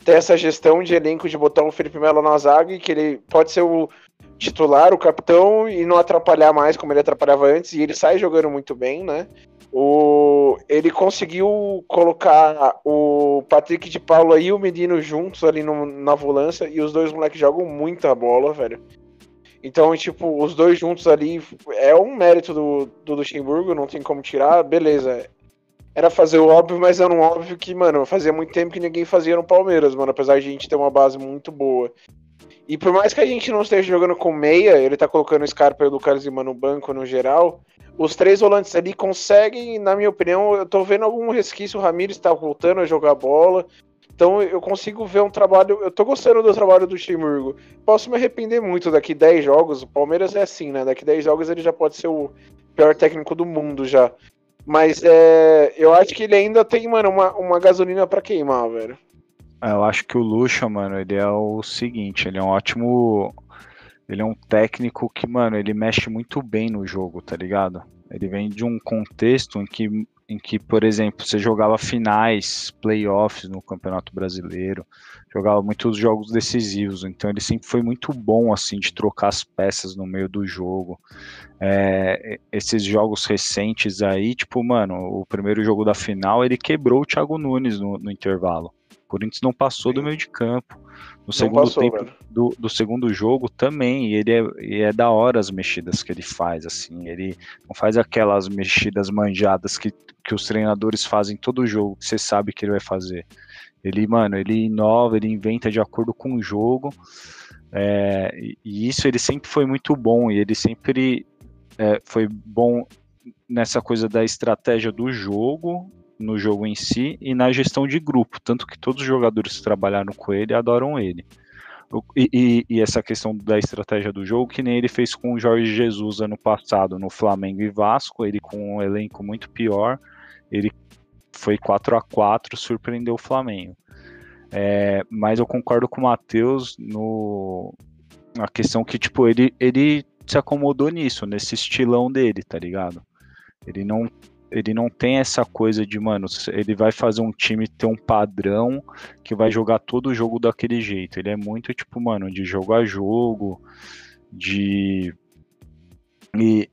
ter essa gestão de elenco de botar o Felipe Melo na zaga e que ele pode ser o titular, o capitão e não atrapalhar mais como ele atrapalhava antes. E ele sai jogando muito bem, né? O, ele conseguiu colocar o Patrick de Paula e o Menino juntos ali no- na volância e os dois moleques jogam muita bola, velho. Então, tipo, os dois juntos ali é um mérito do, do Luxemburgo, não tem como tirar, beleza. Era fazer o óbvio, mas era um óbvio que, mano, fazia muito tempo que ninguém fazia no Palmeiras, mano, apesar de a gente ter uma base muito boa. E por mais que a gente não esteja jogando com meia, ele tá colocando o Scarpa e o Lucas Lima no banco no geral, os três volantes ali conseguem, na minha opinião, eu tô vendo algum resquício, o Ramires tá voltando a jogar bola, Então eu consigo ver um trabalho. Eu tô gostando do trabalho do Luxemburgo. Posso me arrepender muito daqui 10 jogos. O Palmeiras é assim, né? Daqui 10 jogos ele já pode ser o pior técnico do mundo já. Mas é, eu acho que ele ainda tem, mano, uma, uma gasolina para queimar, velho. É, eu acho que o Lucha, mano, ele é o seguinte, ele é um ótimo. Ele é um técnico que, mano, ele mexe muito bem no jogo, tá ligado? Ele vem de um contexto em que, em que, por exemplo, você jogava finais, playoffs no Campeonato Brasileiro, jogava muitos jogos decisivos, então ele sempre foi muito bom, assim, de trocar as peças no meio do jogo. É, esses jogos recentes aí, tipo, mano, o primeiro jogo da final, ele quebrou o Thiago Nunes no, no intervalo. Corinthians não passou Sim. do meio de campo. No não segundo passou, tempo do, do, segundo jogo também, e ele é, é da hora as mexidas que ele faz, assim, ele não faz aquelas mexidas manjadas que, que os treinadores fazem todo jogo, que você sabe que ele vai fazer. Ele, mano, ele inova, ele inventa de acordo com o jogo, é, e isso ele sempre foi muito bom, e ele sempre é, foi bom nessa coisa da estratégia do jogo no jogo em si e na gestão de grupo, tanto que todos os jogadores que trabalharam com ele adoram ele. E, e, e, essa questão da estratégia do jogo, que nem ele fez com o Jorge Jesus ano passado no Flamengo e Vasco, ele com um elenco muito pior, ele foi 4 a 4 surpreendeu o Flamengo. É, mas eu concordo com o Matheus no a questão que tipo ele ele se acomodou nisso, nesse estilão dele, tá ligado? Ele não ele não tem essa coisa de, mano, ele vai fazer um time ter um padrão que vai jogar todo o jogo daquele jeito. Ele é muito, tipo, mano, de jogo a jogo, de. E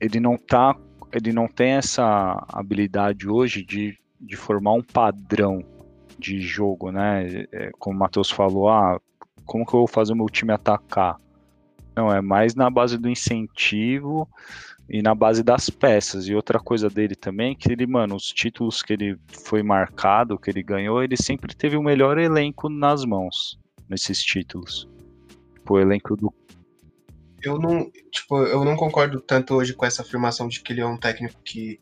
ele não tá. Ele não tem essa habilidade hoje de, de formar um padrão de jogo, né? É, como o Matheus falou, ah, como que eu vou fazer o meu time atacar? Não, é mais na base do incentivo e na base das peças. E outra coisa dele também, que ele, mano, os títulos que ele foi marcado, que ele ganhou, ele sempre teve o melhor elenco nas mãos nesses títulos. Tipo, o elenco do. Eu não, tipo, eu não concordo tanto hoje com essa afirmação de que ele é um técnico que,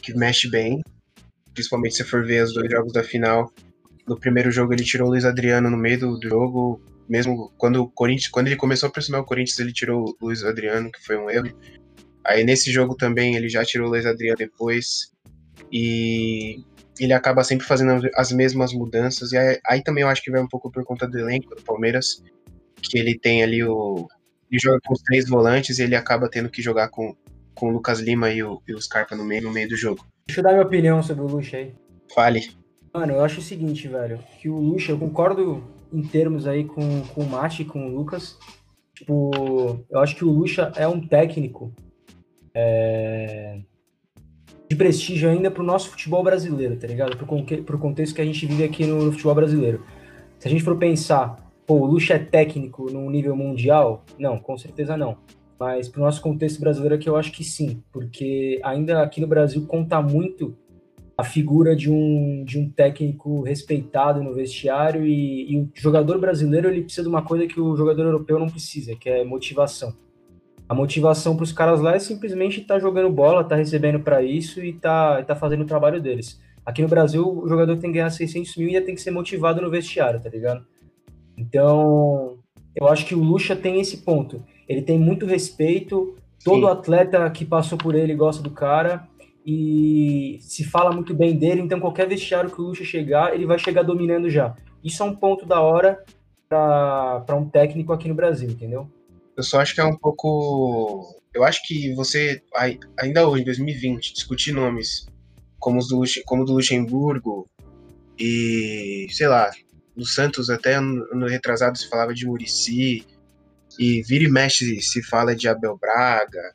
que mexe bem. Principalmente se for ver os dois jogos da final. No primeiro jogo ele tirou o Luiz Adriano no meio do jogo. Mesmo quando o Corinthians, quando ele começou a aproximar o Corinthians, ele tirou o Luiz Adriano, que foi um erro. Aí nesse jogo também ele já tirou o Luiz Adriano depois. E ele acaba sempre fazendo as mesmas mudanças. E aí, aí, também eu acho que vai um pouco por conta do elenco do Palmeiras. Que ele tem ali o. Ele joga com os três volantes e ele acaba tendo que jogar com, com o Lucas Lima e o, e o Scarpa no meio, no meio do jogo. Deixa eu dar minha opinião sobre o Lucha aí. Fale. Mano, eu acho o seguinte, velho. Que o Lucha, eu concordo em termos aí com, com o Mate e com o Lucas. Tipo, eu acho que o Lucha é um técnico é, de prestígio ainda para o nosso futebol brasileiro, tá ligado? Para o contexto que a gente vive aqui no, no, futebol brasileiro. Se a gente for pensar, pô, o Lucha é técnico num nível mundial? Não, com certeza não. Mas para o nosso contexto brasileiro aqui eu acho que sim, porque ainda aqui no Brasil conta muito a figura de um, de um técnico respeitado no vestiário e, e o jogador brasileiro ele precisa de uma coisa que o jogador europeu não precisa, que é motivação. A motivação para os caras lá é simplesmente estar tá jogando bola, tá recebendo para isso e tá, tá fazendo o trabalho deles. Aqui no Brasil, o jogador tem que ganhar 600 mil e ainda tem que ser motivado no vestiário, tá ligado? Então, eu acho que o Lucha tem esse ponto. Ele tem muito respeito, todo Sim. atleta que passou por ele gosta do cara e se fala muito bem dele, então qualquer vestiário que o Lucha chegar, ele vai chegar dominando já. Isso é um ponto da hora para um técnico aqui no Brasil, entendeu? Eu só acho que é um pouco. Eu acho que você, ainda hoje, em 2020, discutir nomes como, os do, como do Luxemburgo e, sei lá, do Santos, até no retrasado se falava de Murici, e vira e mexe se fala de Abel Braga.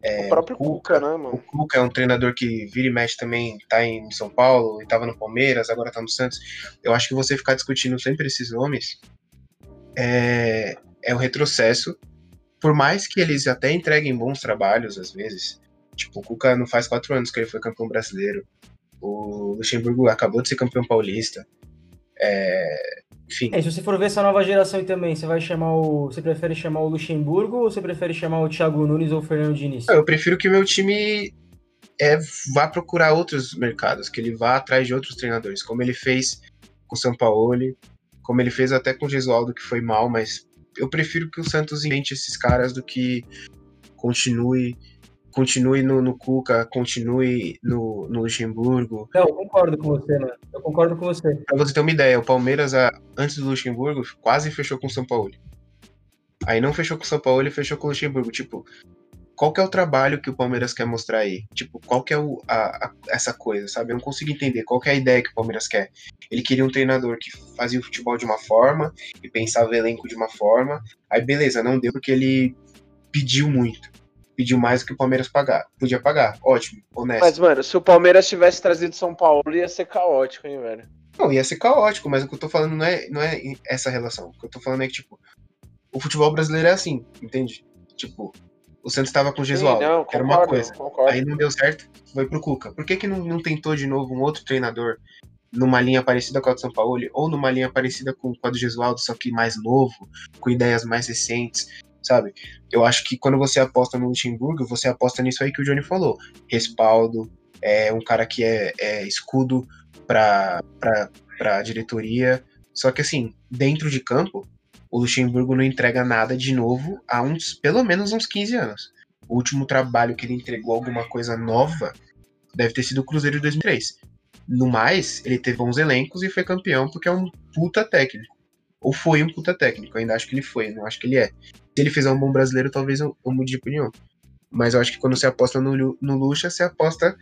É, o próprio Cuca, Cuca, né, mano? O Cuca é um treinador que vira e mexe também, tá em São Paulo, e tava no Palmeiras, agora tá no Santos. Eu acho que você ficar discutindo sempre esses nomes é, é um retrocesso por mais que eles até entreguem bons trabalhos às vezes, tipo, o Cuca não faz quatro anos que ele foi campeão brasileiro, o Luxemburgo acabou de ser campeão paulista, é, enfim. É, se você for ver essa nova geração também, você vai chamar o. Você prefere chamar o Luxemburgo ou você prefere chamar o Thiago Nunes ou o Fernando Diniz? Eu prefiro que o meu time é, vá procurar outros mercados, que ele vá atrás de outros treinadores, como ele fez com o Sampaoli, como ele fez até com o Gesualdo, que foi mal, mas eu prefiro que o Santos invente esses caras do que continue continue no, no Cuca, continue no, no Luxemburgo. Não, eu concordo com você, mano. Eu concordo com você. Pra você ter uma ideia, o Palmeiras, antes do Luxemburgo, quase fechou com o São Paulo. Aí não fechou com o São Paulo e fechou com o Luxemburgo. Tipo, qual que é o trabalho que o Palmeiras quer mostrar aí? Tipo, qual que é o, a, a, essa coisa, sabe? Eu não consigo entender qual que é a ideia que o Palmeiras quer. Ele queria um treinador que fazia o futebol de uma forma e pensava o elenco de uma forma. Aí beleza, não deu porque ele pediu muito. Pediu mais do que o Palmeiras pagar. Podia pagar, ótimo, honesto. Mas, mano, se o Palmeiras tivesse trazido São Paulo, ia ser caótico, hein, velho? Não, ia ser caótico, mas o que eu tô falando não é, não é essa relação. O que eu tô falando é que, tipo, o futebol brasileiro é assim, entende? Tipo, o Santos estava com o Gesualdo, não, era uma coisa. Concordo. Aí não deu certo, foi pro Cuca. Por que, que não, não tentou de novo um outro treinador numa linha parecida com a do São Paulo, ou numa linha parecida com a do Gesualdo, só que mais novo, com ideias mais recentes, sabe? Eu acho que quando você aposta no Luxemburgo, você aposta nisso aí que o Johnny falou. Respaldo, é um cara que é, é escudo para a diretoria. Só que assim, dentro de campo, o Luxemburgo não entrega nada de novo há uns, pelo menos uns 15 anos. O último trabalho que ele entregou alguma coisa nova deve ter sido o Cruzeiro de 2003. No mais, ele teve bons elencos e foi campeão porque é um puta técnico. Ou foi um puta técnico, ainda acho que ele foi, não acho que ele é. Se ele fizer um bom brasileiro, talvez eu, eu mude de opinião. Mas eu acho que quando você aposta no, no Lucha, você aposta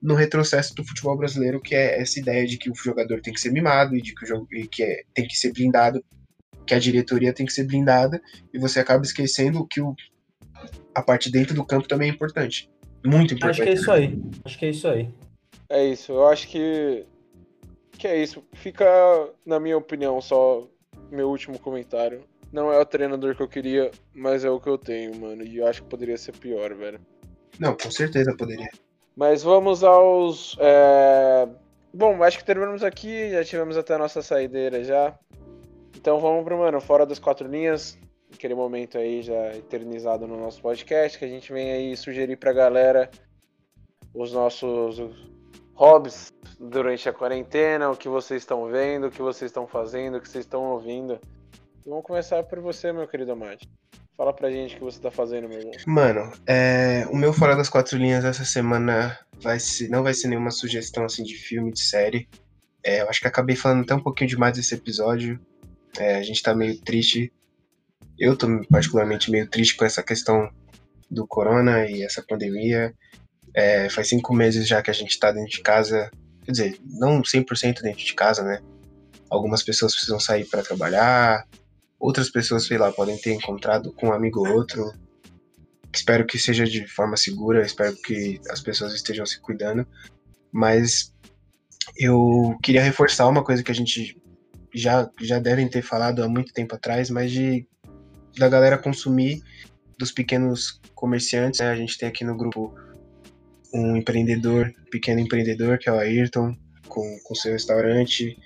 no retrocesso do futebol brasileiro, que é essa ideia de que o jogador tem que ser mimado e de que o jogo e que é, tem que ser blindado que a diretoria tem que ser blindada e você acaba esquecendo que o, a parte dentro do campo também é importante. Muito importante. Acho que é isso aí. Acho que é isso aí. É isso. Eu acho que que é isso. Fica, na minha opinião, só meu último comentário. Não é o treinador que eu queria, mas é o que eu tenho, mano. E eu acho que poderia ser pior, velho. Não, com certeza poderia. Mas vamos aos. É... Bom, acho que terminamos aqui. Já tivemos até a nossa saideira já. Então vamos pro, mano, fora das quatro linhas, aquele momento aí já eternizado no nosso podcast, que a gente vem aí sugerir pra galera os nossos hobbies durante a quarentena, o que vocês estão vendo, o que vocês estão fazendo, o que vocês estão ouvindo. Vamos começar por você, meu querido Amade. Fala pra gente o que você tá fazendo, meu irmão. Mano, é, o meu Fora das Quatro Linhas essa semana vai ser, não vai ser nenhuma sugestão assim de filme, de série. É, eu acho que acabei falando até um pouquinho demais desse episódio. É, a gente tá meio triste. Eu tô particularmente meio triste com essa questão do corona e essa pandemia. É, faz cinco meses já que a gente tá dentro de casa. Quer dizer, não 100% dentro de casa, né? Algumas pessoas precisam sair para trabalhar, outras pessoas, sei lá, podem ter encontrado com um amigo ou outro. Espero que seja de forma segura, espero que as pessoas estejam se cuidando. Mas eu queria reforçar uma coisa que a gente já, já devem ter falado há muito tempo atrás, mas de da galera consumir dos pequenos comerciantes. Né? A gente tem aqui no grupo um empreendedor, pequeno empreendedor, que é o Ayrton, com, com seu restaurante.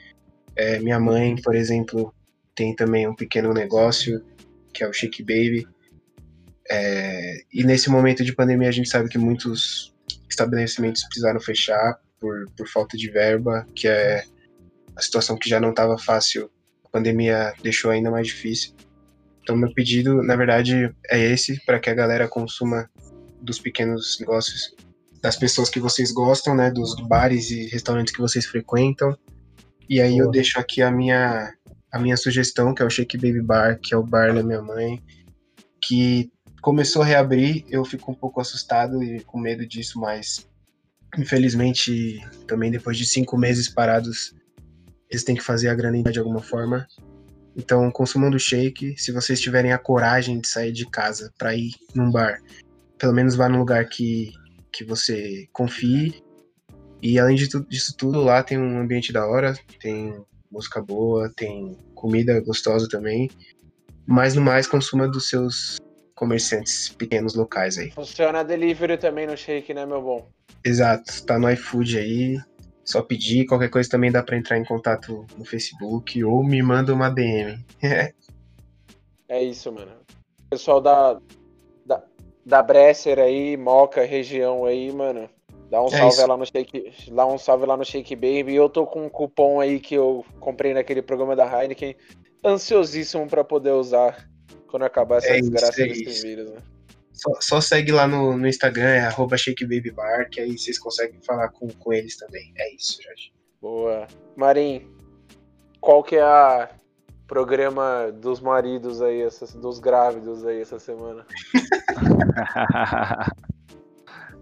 É, minha mãe, por exemplo, tem também um pequeno negócio, que é o Chic Baby. É, e nesse momento de pandemia, a gente sabe que muitos estabelecimentos precisaram fechar por, por falta de verba, que é a situação que já não estava fácil, a pandemia deixou ainda mais difícil. Então, meu pedido, na verdade, é esse, para que a galera consuma dos pequenos negócios, das pessoas que vocês gostam, né, dos bares e restaurantes que vocês frequentam. E aí eu deixo aqui a minha, a minha sugestão, que é o Shake Baby Bar, que é o bar da minha mãe, que começou a reabrir, eu fico um pouco assustado e com medo disso, mas infelizmente também depois de cinco meses parados eles têm que fazer a grana de alguma forma. Então, consumando shake, se vocês tiverem a coragem de sair de casa para ir num bar, pelo menos vá num lugar que, que você confie. E além de tudo, disso tudo, lá tem um ambiente da hora, tem música boa, tem comida gostosa também. Mas no mais, consuma dos seus comerciantes pequenos locais aí. Funciona delivery também no shake, né, meu bom? Exato, tá no iFood aí, só pedir, qualquer coisa também dá para entrar em contato no Facebook ou me manda uma DM. é isso, mano. Pessoal da, da, da Bresser aí, Moca, região aí, mano, Dá um É salve isso. lá no Shake, dá um salve lá no Shake Baby. Eu tô com um cupom aí que eu comprei naquele programa da Heineken, ansiosíssimo pra poder usar quando acabar essa É isso, desgraça é desse isso. vírus, né? Só, só segue lá no, no Instagram, é arroba shakebabybar, que aí vocês conseguem falar com, com eles também. É isso, Jorge. Boa. Marim, qual que é a programa dos maridos aí, essas, dos grávidos aí essa semana?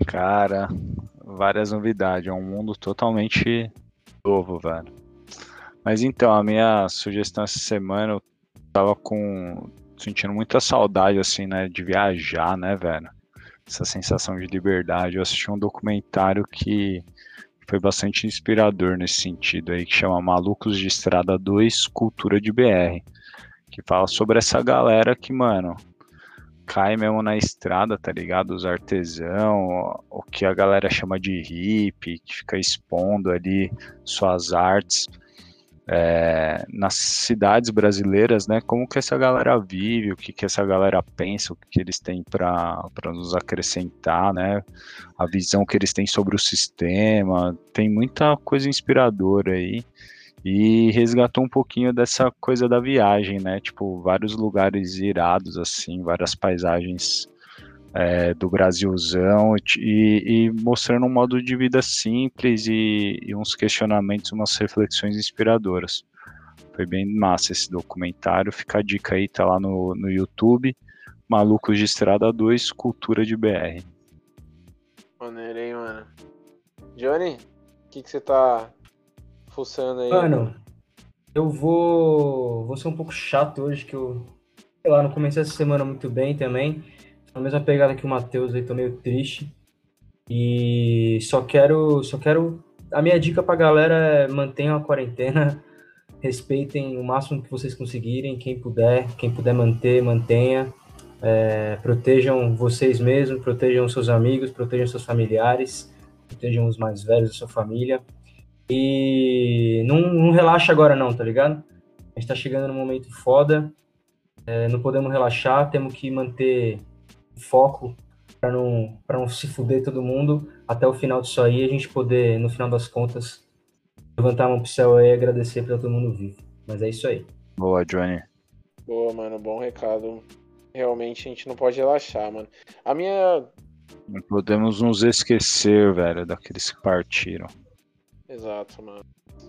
Cara, várias novidades. É um mundo totalmente novo, velho. Mas então, a minha sugestão essa semana, eu tava com. Sentindo muita saudade, assim, né? De viajar, né, velho? Essa sensação de liberdade. Eu assisti um documentário que foi bastante inspirador nesse sentido aí, que chama Malucos de Estrada 2 Cultura de BR. Que fala sobre essa galera que, mano, cai mesmo na estrada, tá ligado? Os artesão, o que a galera chama de hippie, que fica expondo ali suas artes é, nas cidades brasileiras, né? Como que essa galera vive, o que que essa galera pensa, o que, que eles têm para nos acrescentar, né? A visão que eles têm sobre o sistema, tem muita coisa inspiradora aí. E resgatou um pouquinho dessa coisa da viagem, né? Tipo, vários lugares irados, assim, várias paisagens é, do Brasilzão e, e mostrando um modo de vida simples e, e uns questionamentos, umas reflexões inspiradoras. Foi bem massa esse documentário. Fica a dica aí, tá lá no, no YouTube. Malucos de Estrada 2, Cultura de BR. Maneiro, hein, mano? Johnny, o que que você tá fuçando aí? Mano, eu vou. Vou ser um pouco chato hoje, que eu. Sei lá, não comecei essa semana muito bem também. Na mesma pegada que o Matheus aí, tô meio triste. E só quero. Só quero. A minha dica pra galera é mantenham a quarentena. Respeitem o máximo que vocês conseguirem. Quem puder, quem puder manter, mantenha. É, protejam vocês mesmos, protejam seus amigos, protejam seus familiares, protejam os mais velhos da sua família. E não, não relaxa agora não, tá ligado? A gente tá chegando num momento foda, é, não podemos relaxar, temos que manter foco para não, pra não se fuder todo mundo até o final disso aí, a gente poder, no final das contas, levantar a mão pro céu aí e agradecer pra todo mundo vivo. Mas é isso aí. Boa, Johnny. Boa, mano, bom recado. Realmente a gente não pode relaxar, mano. A minha. Não podemos nos esquecer, velho, daqueles que partiram. Exato, mano.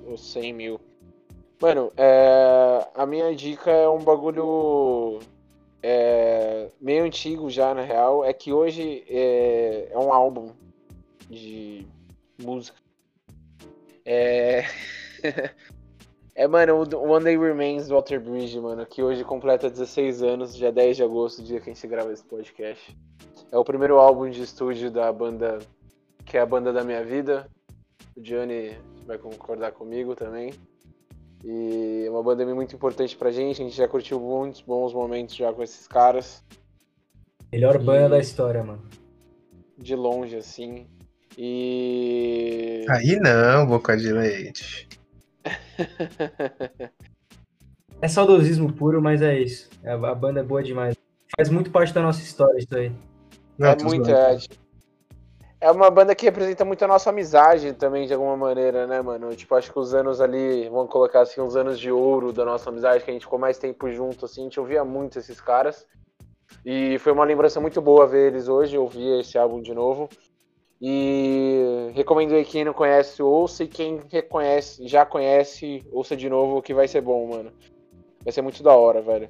Os 100 mil. Mano, é... a minha dica é um bagulho é... meio antigo já, na real. É que hoje é, é um álbum de música. É. É, mano, o One Day Remains do Walter Bridge, mano, que hoje completa 16 anos, dia 10 de agosto, dia que a gente grava esse podcast. É o primeiro álbum de estúdio da banda, que é a banda da minha vida. O Johnny vai concordar comigo também. E é uma banda muito importante pra gente, a gente já curtiu muitos bons momentos já com esses caras, Melhor banda E- da história, mano. de longe, assim. E. Aí não, boca de leite. É saudosismo puro, mas é isso. A, banda é boa demais. Faz muito parte da nossa história isso aí. Não, é muito. É, é uma banda que representa muito a nossa amizade também, de alguma maneira, né, mano? Tipo, acho que os anos ali, vamos colocar assim, os anos de ouro da nossa amizade, que a gente ficou mais tempo junto, assim, a gente ouvia muito esses caras. E foi uma lembrança muito boa ver eles hoje, ouvir esse álbum de novo. E recomendo aí quem não conhece, ouça, e quem reconhece, já conhece, ouça de novo, que vai ser bom, mano. Vai ser muito da hora, velho.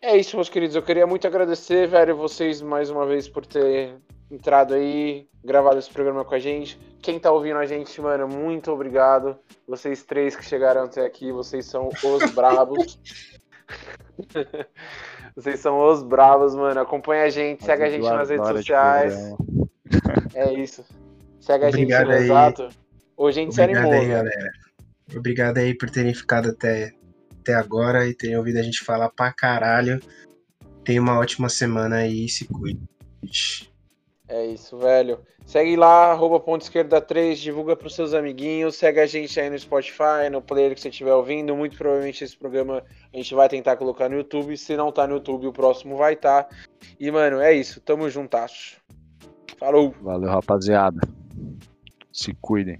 É isso, meus queridos. Eu queria muito agradecer, velho, vocês mais uma vez por ter entrado aí, gravado esse programa com a gente. Quem tá ouvindo a gente, mano, muito obrigado. Vocês três que chegaram até aqui, vocês são os brabos. vocês são os bravos, mano. Acompanha a gente, segue a gente nas redes sociais. É isso. Segue a gente Obrigado no aí. exato. Hoje a gente se Obrigado animou, aí, velho. galera. Obrigado aí por terem ficado até, até agora e terem ouvido a gente falar pra caralho. Tenha uma ótima semana aí e se cuide. É isso, velho. Segue lá, arroba ponto esquerda 3, divulga pros seus amiguinhos, segue a gente aí no Spotify, no player que você estiver ouvindo. Muito provavelmente esse programa a gente vai tentar colocar no YouTube. Se não tá no YouTube, o próximo vai estar. Tá. E, mano, é isso. Tamo juntasso. Falou! Valeu, rapaziada. Se cuidem.